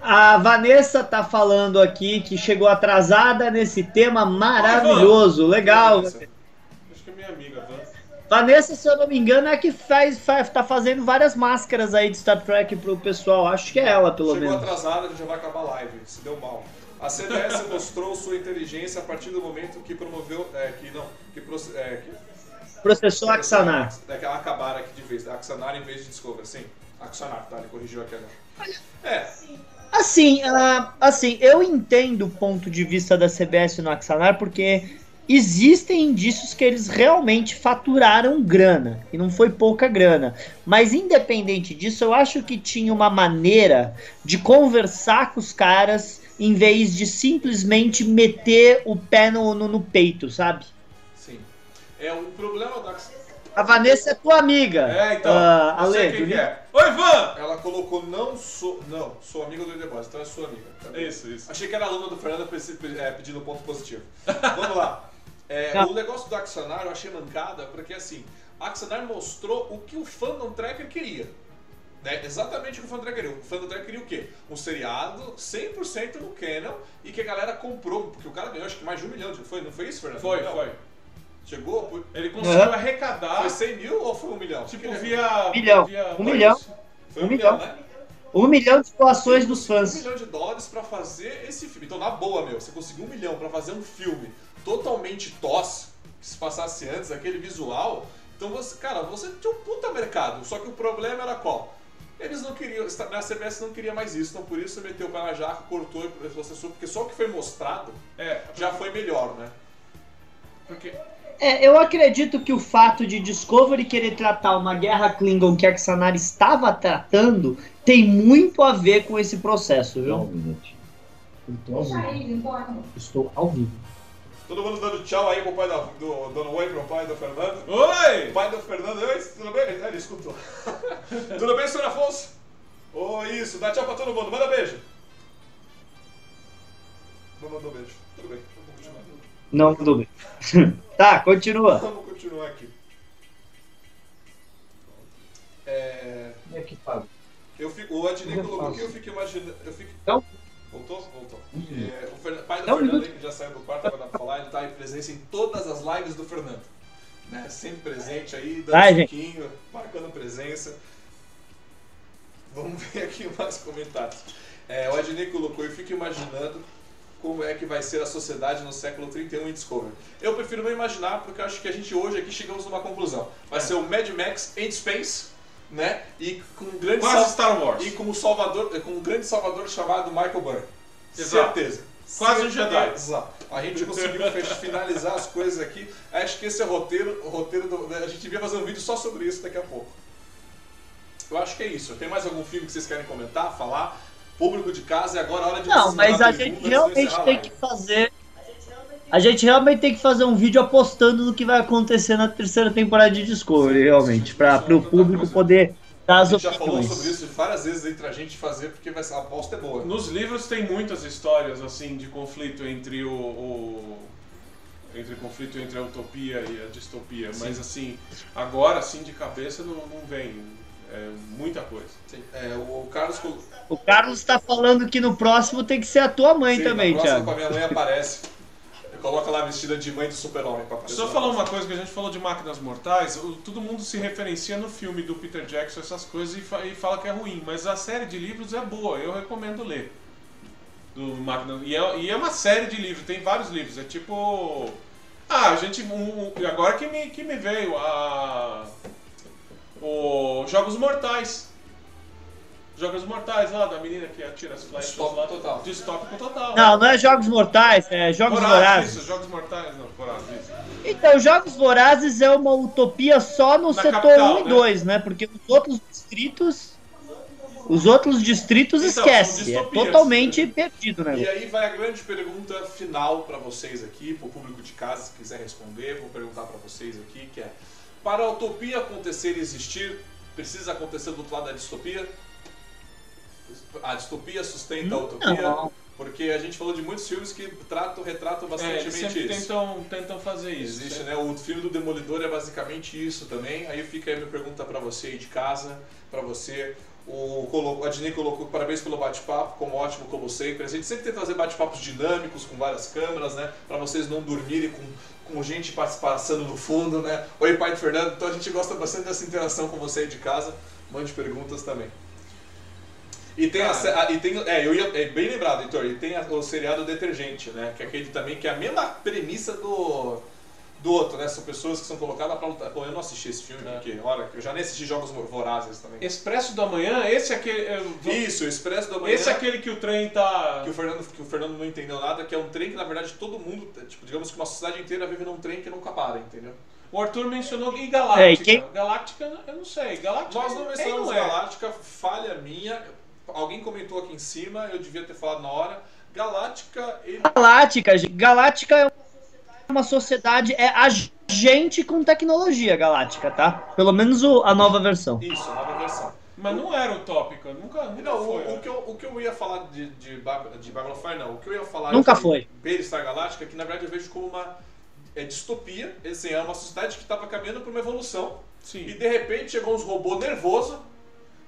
A Vanessa tá falando aqui que chegou atrasada nesse tema maravilhoso. Legal. Vanessa. Acho que é minha amiga, Van. Vanessa, se eu não me engano, é a que faz, faz, tá fazendo várias máscaras aí de Star Trek pro pessoal. Acho que é ela, pelo Chegou menos. atrasada, já vai acabar a live, se deu mal. A CBS mostrou sua inteligência a partir do momento que promoveu. É, que não. Que, é, que Processou Axanar. É que acabaram aqui de vez. Axanar em vez de Discover, sim. Axanar, tá? Ele corrigiu aqui agora. É, Assim, ah, assim, eu entendo o ponto de vista da CBS no Axanar, porque existem indícios que eles realmente faturaram grana, e não foi pouca grana. Mas independente disso, eu acho que tinha uma maneira de conversar com os caras em vez de simplesmente meter o pé no, no, no peito, sabe? sim. É, o problema da A Vanessa é tua amiga. É, então. Não sei Ale, quem que é. Oi, Van! Ela colocou não sou. Não, sou amiga do The Boys, então é sua amiga. tá? Isso, isso. Achei que era aluna do Fernando é, pedindo ponto positivo. Vamos lá. É, o negócio do Axanar eu achei mancada, porque assim, a Axanar mostrou o que o fandom tracker queria. Né? Exatamente o que o fandom tracker queria. O fandom tracker queria o quê? Um seriado 100% no canon e que a galera comprou, porque o cara ganhou acho que mais de um milhão, de- foi, não foi isso, Fernando? Foi, Não. foi. Chegou? por- Ele conseguiu Aham. arrecadar, Foi 100 mil ou foi um milhão? tipo, Que- via... Milhão. via Um milhão. Foi um um milhão, milhão. né? Um milhão de doações dos Um fãs. milhão de dólares pra fazer esse filme. Então, na boa, meu, você conseguiu um milhão pra fazer um filme totalmente tosse, que se passasse antes, aquele visual. Então, você, cara, você tinha um puta mercado. Só que o problema era qual? Eles não queriam, a CBS não queria mais isso, então por isso meteu o pé na jaca, cortou e processou, porque só o que foi mostrado É, já foi melhor, né? porque... É, eu acredito que o fato de Discovery querer tratar uma guerra Klingon que a Axanar estava tratando tem muito a ver com esse processo, viu? um. Estou ao vivo. Estou ao vivo. Todo mundo dando tchau aí pro pai da, do, dando oi pro pai do Fernando. Oi! O pai do Fernando, oi, tudo bem? Ah, ele escutou. tudo bem, senhor Afonso? Ô, isso, dá tchau pra todo mundo, manda beijo. Não mandou beijo. Tudo bem. Não, tudo bem. tá, continua. Vamos continuar aqui. É, Como é que eu fico, o Adnei Eu colocou aqui, eu fico imaginando. Eu fico, Não. Voltou? Voltou. Uhum. É, o Fer- pai do Não, um Fernando que já saiu do quarto, agora pra falar, ele tá em presença em todas as lives do Fernando. Né? Sempre presente aí, dando Ai, gente. suquinho, marcando presença. Vamos ver aqui mais comentários. É, o Adnei colocou, eu fico imaginando como é que vai ser a sociedade no século 31 em Discovery. Eu prefiro não imaginar, porque eu acho que a gente hoje aqui chegamos numa conclusão. Vai É. ser o Mad Max em Space, né? E com um grande Quase Star Wars. e como salvador, com um grande salvador chamado Michael Burr. Exato. Certeza. Quase um Jedi. Exato. A gente conseguiu finalizar as coisas aqui. Acho que esse é o roteiro, o roteiro do, a gente devia fazer um vídeo só sobre isso daqui a pouco. Eu acho que é isso. Tem mais algum filme que vocês querem comentar, falar? Público de casa, é agora a hora de Não, mas a gente e realmente a tem que fazer. A gente realmente tem que fazer um vídeo apostando no que vai acontecer na terceira temporada de Discovery, realmente, para o público poder dar A as gente já falou opiniões. sobre isso várias vezes entre a gente fazer, porque vai ser, a aposta é boa. Nos livros tem muitas histórias assim de conflito entre o, o- entre conflito entre a utopia e a distopia, mas assim agora assim de cabeça não, não vem é muita coisa. É, o Carlos O Carlos tá falando que no próximo tem que ser a tua mãe Sim, também, Thiago. com a minha mãe aparece. Coloca lá vestida de mãe do super-homem pra Só falar uma coisa que a gente falou de Máquinas Mortais, o- todo mundo se referencia no filme do Peter Jackson, essas coisas, e, fa- e fala que é ruim, mas a série de livros é boa, eu recomendo ler. Do Máquina, e, é, e é uma série de livros, tem vários livros, é tipo. Ah, a gente. um- agora que me, que me veio a. O Jogos Mortais. Jogos Mortais lá, da menina que atira as flechas Distópico lá. total. Distópico total. Não, não é Jogos Mortais, é Jogos Vorazes. Isso, Jogos Mortais, não, Vorazes. isso. Então, Jogos Vorazes é uma utopia só no Na setor capital, 1 e né? 2, né? Porque os outros distritos. Os outros distritos Então, esquece. É totalmente perdido, né? E aí vai a grande pergunta final pra vocês aqui, pro público de casa, se quiser responder, vou perguntar pra vocês aqui, que é: para a utopia acontecer e existir, precisa acontecer do outro lado da distopia? A distopia sustenta a utopia? Não. Porque a gente falou de muitos filmes que tratam, retratam É, bastante sempre isso. tentam, tentam fazer isso. Existe, né? O filme do Demolidor é basicamente isso também. Aí fica aí a minha pergunta pra você aí de casa, pra você. O, a Disney colocou parabéns pelo bate-papo, como ótimo como sempre. A gente sempre tenta fazer bate-papos dinâmicos com várias câmeras, né? Pra vocês não dormirem com, com gente pass- passando no fundo, né? Oi, pai do Fernando. Então a gente gosta bastante dessa interação com você aí de casa. Mande perguntas também. E tem, a, a- e tem é, eu ia, é bem lembrado, Heitor, e tem a- o seriado Detergente, né? Que é aquele também, que é a mesma premissa do, do outro, né? São pessoas que são colocadas pra lutar. Bom, eu não assisti esse filme, É. porque, olha, eu já nem assisti Jogos Vorazes também. Expresso da Manhã, esse é aquele. é, Isso, o Expresso da Manhã. Esse é aquele que o trem tá. que o, Fernando, que o Fernando não entendeu nada, que é um trem que na verdade todo mundo, tipo, digamos que uma sociedade inteira vive num trem que nunca para, entendeu? O Arthur mencionou e Galáctica. É, e quem- Galáctica, eu não sei. Galáctica. Nós não é, mencionamos não é. Galáctica, falha minha. Alguém comentou aqui em cima, eu devia ter falado na hora. Galáctica, ele. Galáctica, gente. Galáctica é uma sociedade, é a gente com tecnologia galáctica, tá? Pelo menos o- a nova versão. Isso, a nova versão. Mas não era utópica, nunca, nunca Não, foi. o, o que eu, o que eu ia falar de, de, de Babylon 5, não. O que eu ia falar Nunca de foi. Battlestar Galáctica, que na verdade eu vejo como uma é, distopia. Assim, é uma sociedade que estava caminhando para uma evolução. Sim. E de repente chegou uns robôs nervosos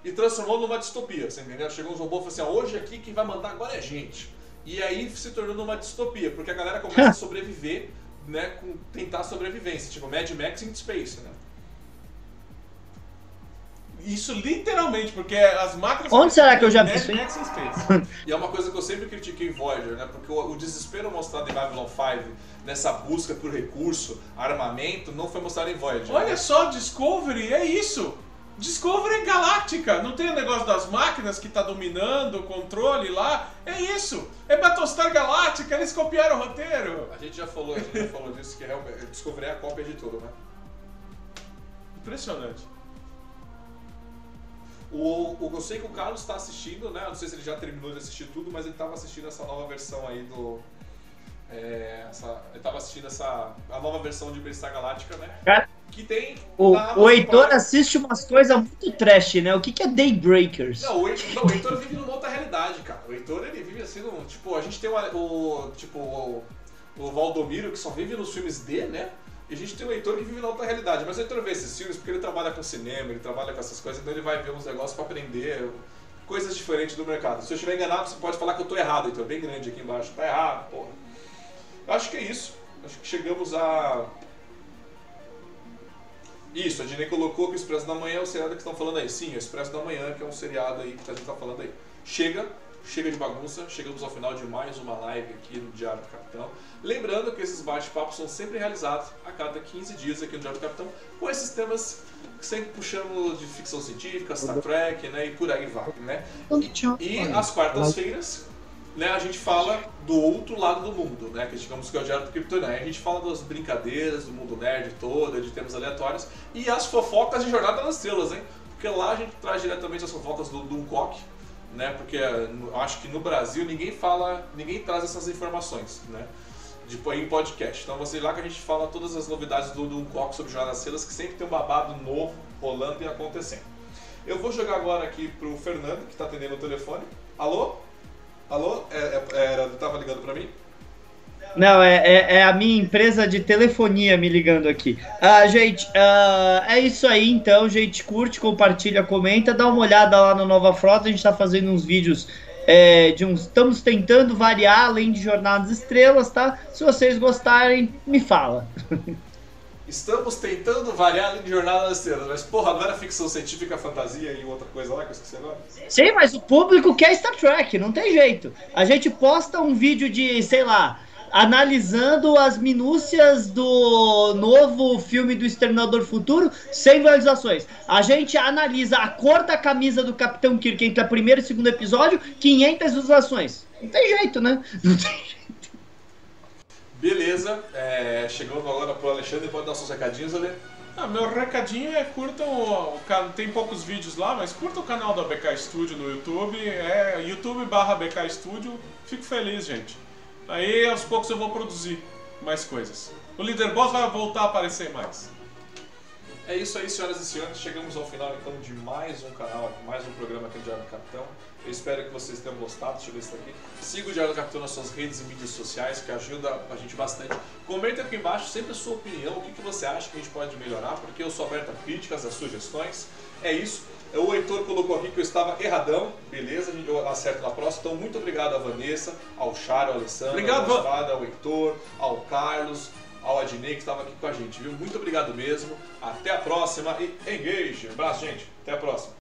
e transformou numa distopia, você entendeu? Chegou uns robôs e falou assim, ó, hoje aqui quem vai mandar agora é gente. E aí se tornou numa distopia, porque a galera começa a sobreviver, né, com tentar sobrevivência, tipo Mad Max in Space, né? Isso literalmente, porque as máquinas. Onde será que eu já vi isso aí? Max in Space. E é uma coisa que eu sempre critiquei em Voyager, né? Porque o, o desespero mostrado em Babylon 5, nessa busca por recurso, armamento, não foi mostrado em Voyager. Olha só, Discovery, é isso. Discovery é galáctica. Não tem o negócio das máquinas que tá dominando o controle lá. É isso. É Battlestar Galáctica, eles copiaram o roteiro. A gente já falou, a gente já falou disso, que realmente descobrir a cópia de tudo, né? Impressionante. O, o, eu sei que o Carlos está assistindo, né? Eu Não sei se ele já terminou de assistir tudo, mas ele estava assistindo essa nova versão aí do. é, essa, ele estava assistindo essa. a nova versão de Battlestar Galáctica, né? Cara, Que tem. O, o Heitor assiste umas coisas muito trash, né? O que, que é Daybreakers? Não, o Heitor, não, o Heitor vive numa outra realidade, cara. O Heitor ele vive assim, num, tipo, a gente tem o, o tipo o, o Valdomiro que só vive nos filmes D, né? E a gente tem o Heitor que vive na outra realidade. Mas o Heitor vê esses filmes porque ele trabalha com cinema, ele trabalha com essas coisas, então ele vai ver uns negócios pra aprender coisas diferentes do mercado. Se eu estiver enganado, você pode falar que eu tô errado, Heitor, bem grande aqui embaixo. Tá errado, porra. Eu acho que é isso. Acho que chegamos a. Isso, a Dinei colocou que o Expresso da Manhã é o seriado que estão falando aí. Sim, o Expresso da Manhã, que é um seriado aí que a gente tá falando aí. Chega, chega de bagunça, chegamos ao final de mais uma live aqui no Diário do Capitão. Lembrando que esses bate-papos são sempre realizados a cada 15 dias aqui no Diário do Capitão, com esses temas sempre puxando de ficção científica, Star Trek, né, e por aí vai, né? E às quartas-feiras, né, a gente fala do outro lado do mundo, né, que digamos que é o Diário do Kryptonite. A gente fala das brincadeiras do mundo nerd todo, de temas aleatórios, e as fofocas de Jornada nas Estrelas, hein? Porque lá a gente traz diretamente as fofocas do Duncock, né, porque eu acho que no Brasil ninguém fala, ninguém traz essas informações, né? De, em podcast. Então você lá que a gente fala todas as novidades do Duncock sobre Jornada nas Estrelas, que sempre tem um babado novo rolando e acontecendo. Eu vou jogar agora aqui pro Fernando, que está atendendo o telefone. Alô? Alô? É, é, tava ligando pra mim? Não, é, é, é a minha empresa de telefonia me ligando aqui. Ah, gente, ah, é isso aí então, gente. Curte, compartilha, comenta, dá uma olhada lá no Nova Frota. A gente tá fazendo uns vídeos é, de uns. Estamos tentando variar além de Jornadas Estrelas, tá? Se vocês gostarem, me fala. Estamos tentando variar além de Jornada das Estrelas, mas porra, não era ficção científica, fantasia e outra coisa lá que eu esqueci agora? Sim, mas o público quer Star Trek, não tem jeito. A gente posta um vídeo de, sei lá, analisando as minúcias do novo filme do Exterminador Futuro sem visualizações. A gente analisa a cor da camisa do Capitão Kirk entre o primeiro e o segundo episódio, 500 visualizações. Não tem jeito, né? Não tem jeito. Beleza, é, chegando agora pro Alexandre, pode dar seus recadinhos, Ale? Ah, meu recadinho é curtam o, o tem poucos vídeos lá, mas curta o canal da BK Studio no YouTube, é youtube barra BK Studio, fico feliz, gente. Aí aos poucos eu vou produzir mais coisas. O Líder Boss vai voltar a aparecer mais. É isso aí, senhoras e senhores. Chegamos ao final então de mais um canal, mais um programa aqui no Diário do Capitão. Eu espero que vocês tenham gostado de ver isso aqui. Siga o Diário do Capitão nas suas redes e mídias sociais, que ajuda a gente bastante. Comente aqui embaixo sempre a sua opinião, o que, que você acha que a gente pode melhorar, porque eu sou aberto a críticas, a sugestões. É isso. O Heitor colocou aqui que eu estava erradão, beleza? A gente eu acerto na próxima. Então, muito obrigado à Vanessa, ao Charo, ao Alessandro, Obrigado, ao. Mostarda, ao Heitor, ao Carlos, ao Adnei que estava aqui com a gente, viu? Muito obrigado mesmo. Até a próxima e engage. Um abraço, gente. Até a próxima.